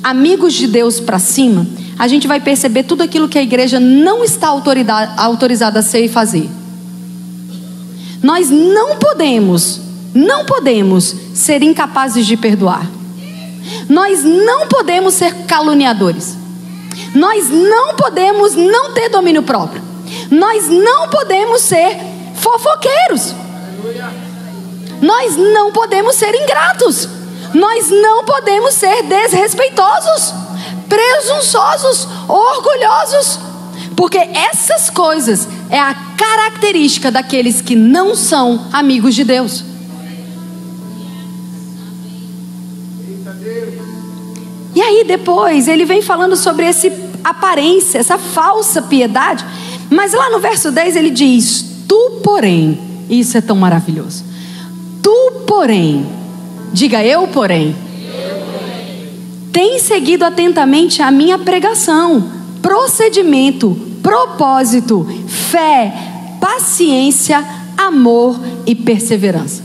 amigos de Deus para cima, a gente vai perceber tudo aquilo que a igreja não está autorizada a ser e fazer. Nós não podemos, não podemos ser incapazes de perdoar. Nós não podemos ser caluniadores. Nós não podemos não ter domínio próprio. Nós não podemos ser fofoqueiros. Nós não podemos ser ingratos. Nós não podemos ser desrespeitosos, presunçosos, orgulhosos, porque essas coisas é a característica daqueles que não são amigos de Deus. E aí depois ele vem falando sobre essa aparência, essa falsa piedade, mas lá no verso 10 ele diz: Tu, porém, isso é tão maravilhoso. Tu, porém, Diga eu, porém. Tem seguido atentamente a minha pregação, procedimento, propósito, fé, paciência, amor e perseverança.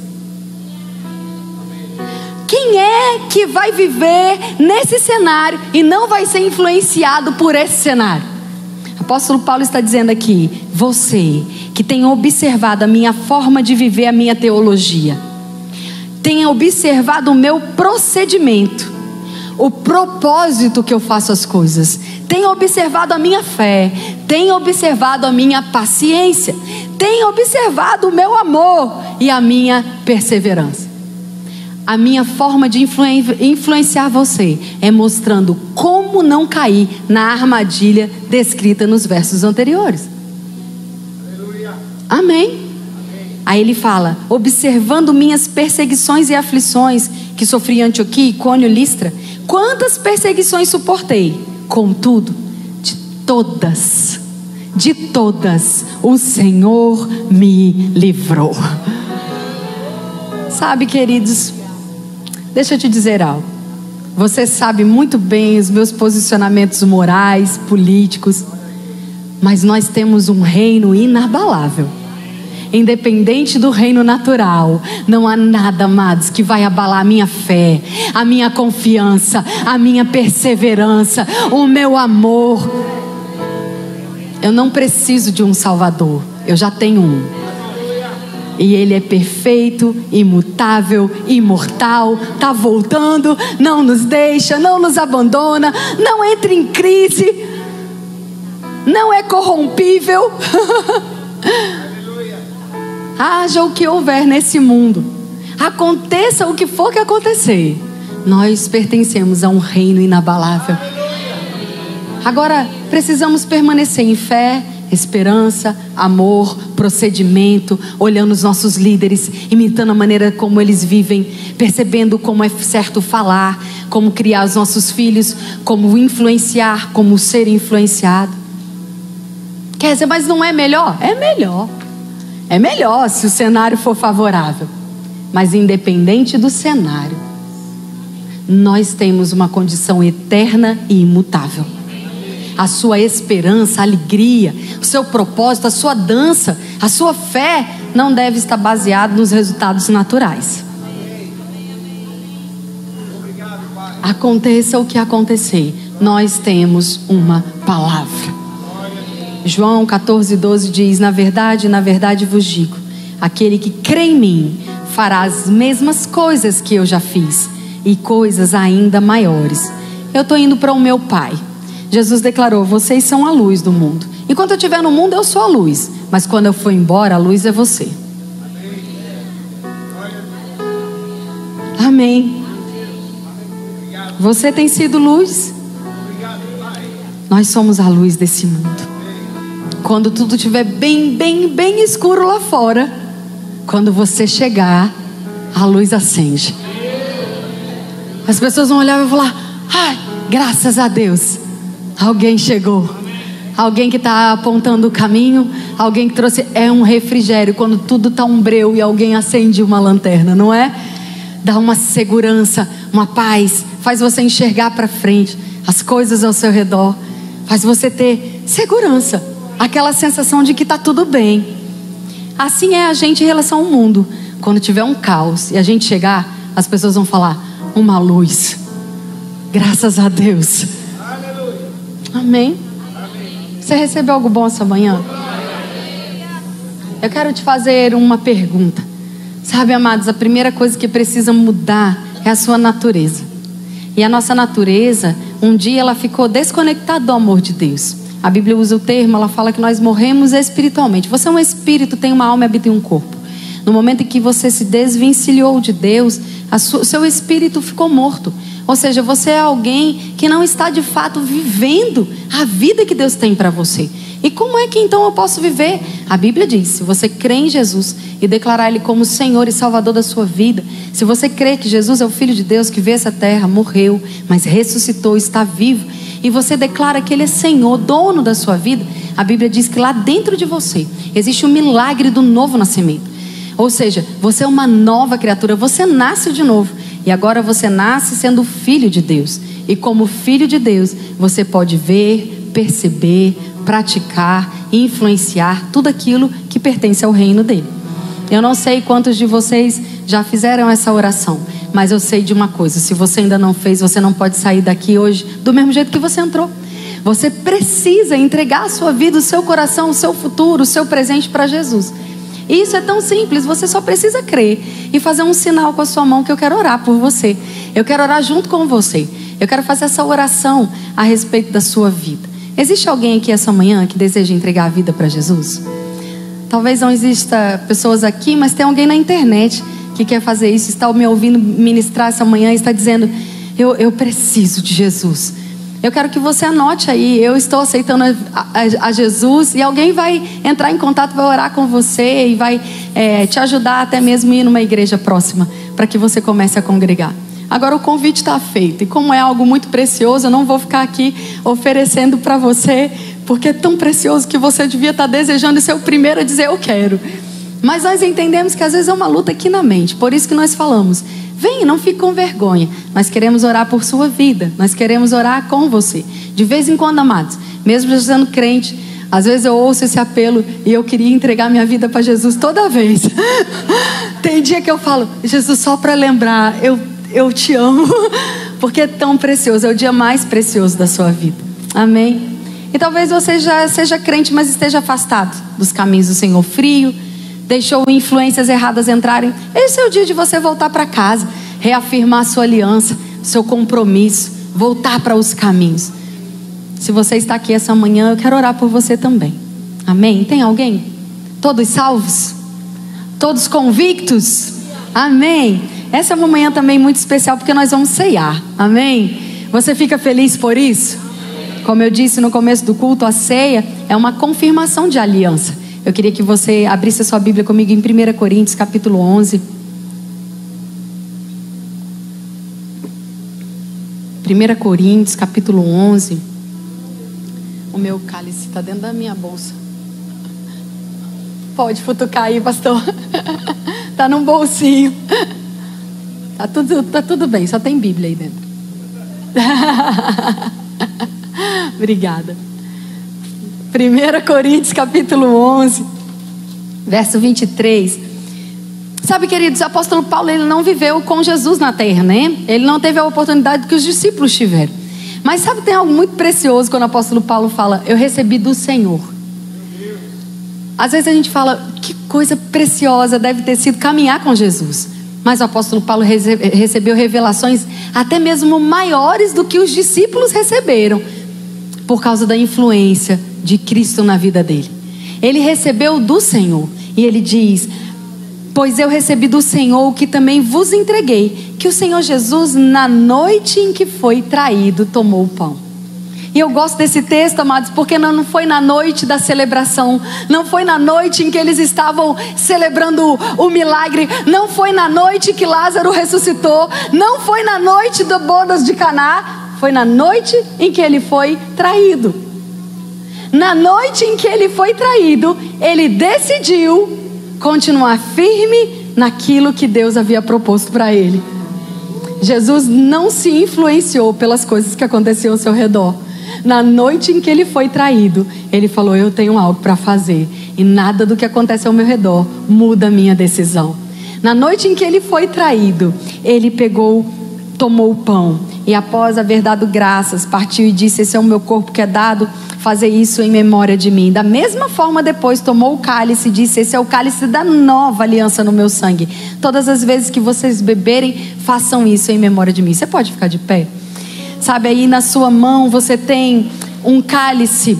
Quem é que vai viver nesse cenário e não vai ser influenciado por esse cenário? Apóstolo Paulo está dizendo aqui: você que tem observado a minha forma de viver a minha teologia, tenha observado o meu procedimento, o propósito que eu faço as coisas, tenha observado a minha fé, tenha observado a minha paciência, tenha observado o meu amor e a minha perseverança. A minha forma de influenciar você é mostrando como não cair na armadilha descrita nos versos anteriores. Aleluia. Amém. Aí ele fala: observando minhas perseguições e aflições que sofri em Antioquia, Icônio, Listra, quantas perseguições suportei? Contudo, de todas, de todas, o Senhor me livrou. Sabe, queridos, deixa eu te dizer algo. Você sabe muito bem os meus posicionamentos morais, políticos, mas nós temos um reino inabalável independente do reino natural, não há nada, amados, que vai abalar a minha fé, a minha confiança, a minha perseverança, o meu amor. Eu não preciso de um Salvador, eu já tenho um. E Ele é perfeito, imutável, imortal, está voltando, não nos deixa, não nos abandona, não entra em crise, não é corrompível. [LAUGHS] haja o que houver nesse mundo, aconteça o que for que acontecer, nós pertencemos a um reino inabalável. Agora, precisamos permanecer em fé, esperança, amor, procedimento, olhando os nossos líderes, imitando a maneira como eles vivem, percebendo como é certo falar, como criar os nossos filhos, como influenciar, como ser influenciado. Quer dizer, mas não é melhor? É melhor. É melhor se o cenário for favorável. Mas independente do cenário, nós temos uma condição eterna e imutável. A sua esperança, a alegria, o seu propósito, a sua dança, a sua fé não deve estar baseado nos resultados naturais. Aconteça o que acontecer, nós temos uma palavra. João 14, 12 diz: Na verdade, na verdade vos digo: aquele que crê em mim fará as mesmas coisas que eu já fiz, e coisas ainda maiores. Eu estou indo para o meu Pai. Jesus declarou: Vocês são a luz do mundo. Enquanto eu estiver no mundo, eu sou a luz. Mas quando eu for embora, a luz é você. Amém. Você tem sido luz. Nós somos a luz desse mundo. Quando tudo estiver bem, bem, bem escuro lá fora, Quando você chegar, a luz acende. As pessoas vão olhar e vão falar: ai, graças a Deus, alguém chegou. Alguém que está apontando o caminho, alguém que trouxe. É um refrigério quando tudo está um breu e alguém acende uma lanterna, não é? Dá uma segurança, uma paz, faz você enxergar para frente as coisas ao seu redor, faz você ter segurança, aquela sensação de que está tudo bem. Assim é a gente em relação ao mundo. Quando tiver um caos e a gente chegar, as pessoas vão falar: uma luz. Graças a Deus. Amém. Você recebeu algo bom essa manhã? Eu quero te fazer uma pergunta. Sabe, amados, a primeira coisa que precisa mudar é a sua natureza. E a nossa natureza, um dia ela ficou desconectada do amor de Deus. A Bíblia usa o termo, ela fala que nós morremos espiritualmente. Você é um espírito, tem uma alma e habita em um corpo. No momento em que você se desvencilhou de Deus, o seu espírito ficou morto. Ou seja, você é alguém que não está de fato vivendo a vida que Deus tem para você. E como é que então eu posso viver? A Bíblia diz: se você crê em Jesus e declarar Ele como Senhor e Salvador da sua vida, se você crê que Jesus é o Filho de Deus que veio essa terra, morreu, mas ressuscitou, está vivo, e você declara que Ele é Senhor, dono da sua vida, a Bíblia diz que lá dentro de você existe o milagre do novo nascimento. Ou seja, você é uma nova criatura, você nasce de novo. E agora você nasce sendo filho de Deus. E como filho de Deus, você pode ver, perceber, praticar, influenciar tudo aquilo que pertence ao reino dele. Eu não sei quantos de vocês já fizeram essa oração, mas eu sei de uma coisa: se você ainda não fez, você não pode sair daqui hoje do mesmo jeito que você entrou. Você precisa entregar a sua vida, o seu coração, o seu futuro, o seu presente para Jesus. Isso é tão simples, você só precisa crer e fazer um sinal com a sua mão que eu quero orar por você. Eu quero orar junto com você. Eu quero fazer essa oração a respeito da sua vida. Existe alguém aqui essa manhã que deseja entregar a vida para Jesus? Talvez não exista pessoas aqui, mas tem alguém na internet que quer fazer isso, está me ouvindo ministrar essa manhã e está dizendo: eu, eu preciso de Jesus. Eu quero que você anote aí, eu estou aceitando a, a, a, Jesus e alguém vai entrar em contato, vai orar com você e vai é, te ajudar até mesmo ir numa igreja próxima para que você comece a congregar. Agora o convite está feito e como é algo muito precioso, eu não vou ficar aqui oferecendo para você porque é tão precioso que você devia estar tá desejando ser o primeiro a dizer eu quero. Mas nós entendemos que às vezes é uma luta aqui na mente, por isso que nós falamos Vem, não fique com vergonha. Nós queremos orar por sua vida. Nós queremos orar com você. De vez em quando, amados, mesmo sendo crente, às vezes eu ouço esse apelo e eu queria entregar minha vida para Jesus toda vez. [LAUGHS] Tem dia que eu falo, Jesus, só para lembrar, eu, eu te amo, [LAUGHS] porque é tão precioso, é o dia mais precioso da sua vida. Amém? E talvez você já seja crente, mas esteja afastado dos caminhos do Senhor frio deixou influências erradas entrarem. Esse é o dia de você voltar para casa, reafirmar sua aliança, seu compromisso, voltar para os caminhos. Se você está aqui essa manhã, eu quero orar por você também. Amém? Tem alguém? Todos salvos? Todos convictos? Amém? Essa é uma manhã também muito especial porque nós vamos ceiar. Amém? Você fica feliz por isso? Como eu disse no começo do culto, a ceia é uma confirmação de aliança. Eu queria que você abrisse a sua Bíblia comigo em 1 Coríntios, capítulo 11. 1 Coríntios, capítulo 11. O meu cálice está dentro da minha bolsa. Pode futucar aí, pastor. Está [LAUGHS] num bolsinho. Tá tudo, tá tudo bem, só tem Bíblia aí dentro. [LAUGHS] Obrigada. 1 Coríntios capítulo 11, verso 23. Sabe, queridos, o apóstolo Paulo ele não viveu com Jesus na terra, né? Ele não teve a oportunidade que os discípulos tiveram. Mas sabe, tem algo muito precioso quando o apóstolo Paulo fala: Eu recebi do Senhor. Às vezes a gente fala: Que coisa preciosa deve ter sido caminhar com Jesus. Mas o apóstolo Paulo recebeu revelações até mesmo maiores do que os discípulos receberam, por causa da influência de Cristo na vida dele. Ele recebeu do Senhor e ele diz: Pois eu recebi do Senhor o que também vos entreguei, que o Senhor Jesus, na noite em que foi traído, tomou o pão. E eu gosto desse texto, amados, porque não foi na noite da celebração, não foi na noite em que eles estavam celebrando o milagre, não foi na noite que Lázaro ressuscitou, não foi na noite das bodas de Caná, foi na noite em que ele foi traído. Na noite em que ele foi traído, ele decidiu continuar firme naquilo que Deus havia proposto para ele. Jesus não se influenciou pelas coisas que aconteciam ao seu redor na noite em que ele foi traído, ele falou: Eu tenho algo para fazer, e nada do que acontece ao meu redor muda a minha decisão. Na noite em que ele foi traído, ele pegou, tomou o pão, e após haver dado graças, partiu e disse: Esse é o meu corpo que é dado, fazer isso em memória de mim. Da mesma forma, depois tomou o cálice e disse: Esse é o cálice da nova aliança no meu sangue. Todas as vezes que vocês beberem, façam isso em memória de mim. Você pode ficar de pé? Sabe, aí na sua mão você tem um cálice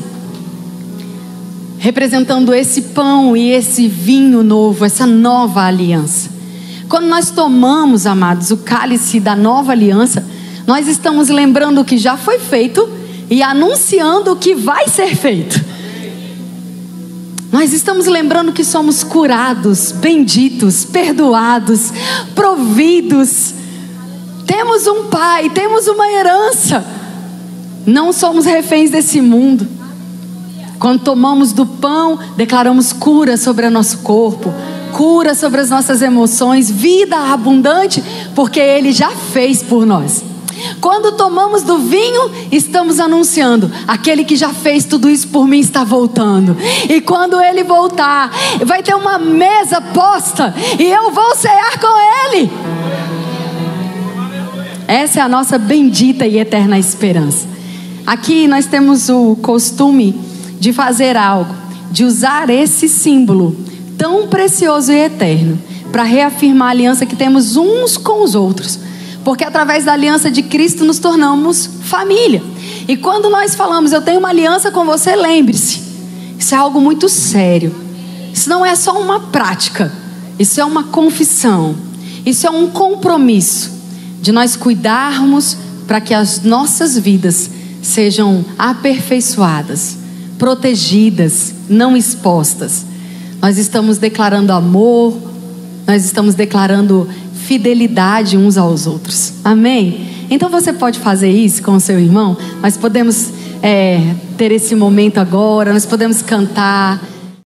representando esse pão e esse vinho novo, essa nova aliança. Quando nós tomamos, amados, o cálice da nova aliança, nós estamos lembrando o que já foi feito e anunciando o que vai ser feito. Nós estamos lembrando que somos curados, benditos, perdoados, providos temos um pai, temos uma herança. Não somos reféns desse mundo. Quando tomamos do pão, declaramos cura sobre o nosso corpo, cura sobre as nossas emoções, vida abundante, porque Ele já fez por nós. Quando tomamos do vinho, estamos anunciando: aquele que já fez tudo isso por mim está voltando. E quando ele voltar, vai ter uma mesa posta e eu vou cear com ele. Essa é a nossa bendita e eterna esperança. Aqui nós temos o costume de fazer algo, de usar esse símbolo tão precioso e eterno para reafirmar a aliança que temos uns com os outros. Porque através da aliança de Cristo nos tornamos família. E quando nós falamos, eu tenho uma aliança com você, lembre-se, isso é algo muito sério. Isso não é só uma prática, isso é uma confissão, isso é um compromisso de nós cuidarmos para que as nossas vidas sejam aperfeiçoadas, protegidas, não expostas. Nós estamos declarando amor, nós estamos declarando fidelidade uns aos outros. Amém? Então você pode fazer isso com o seu irmão. Nós podemos é, ter esse momento agora, nós podemos cantar.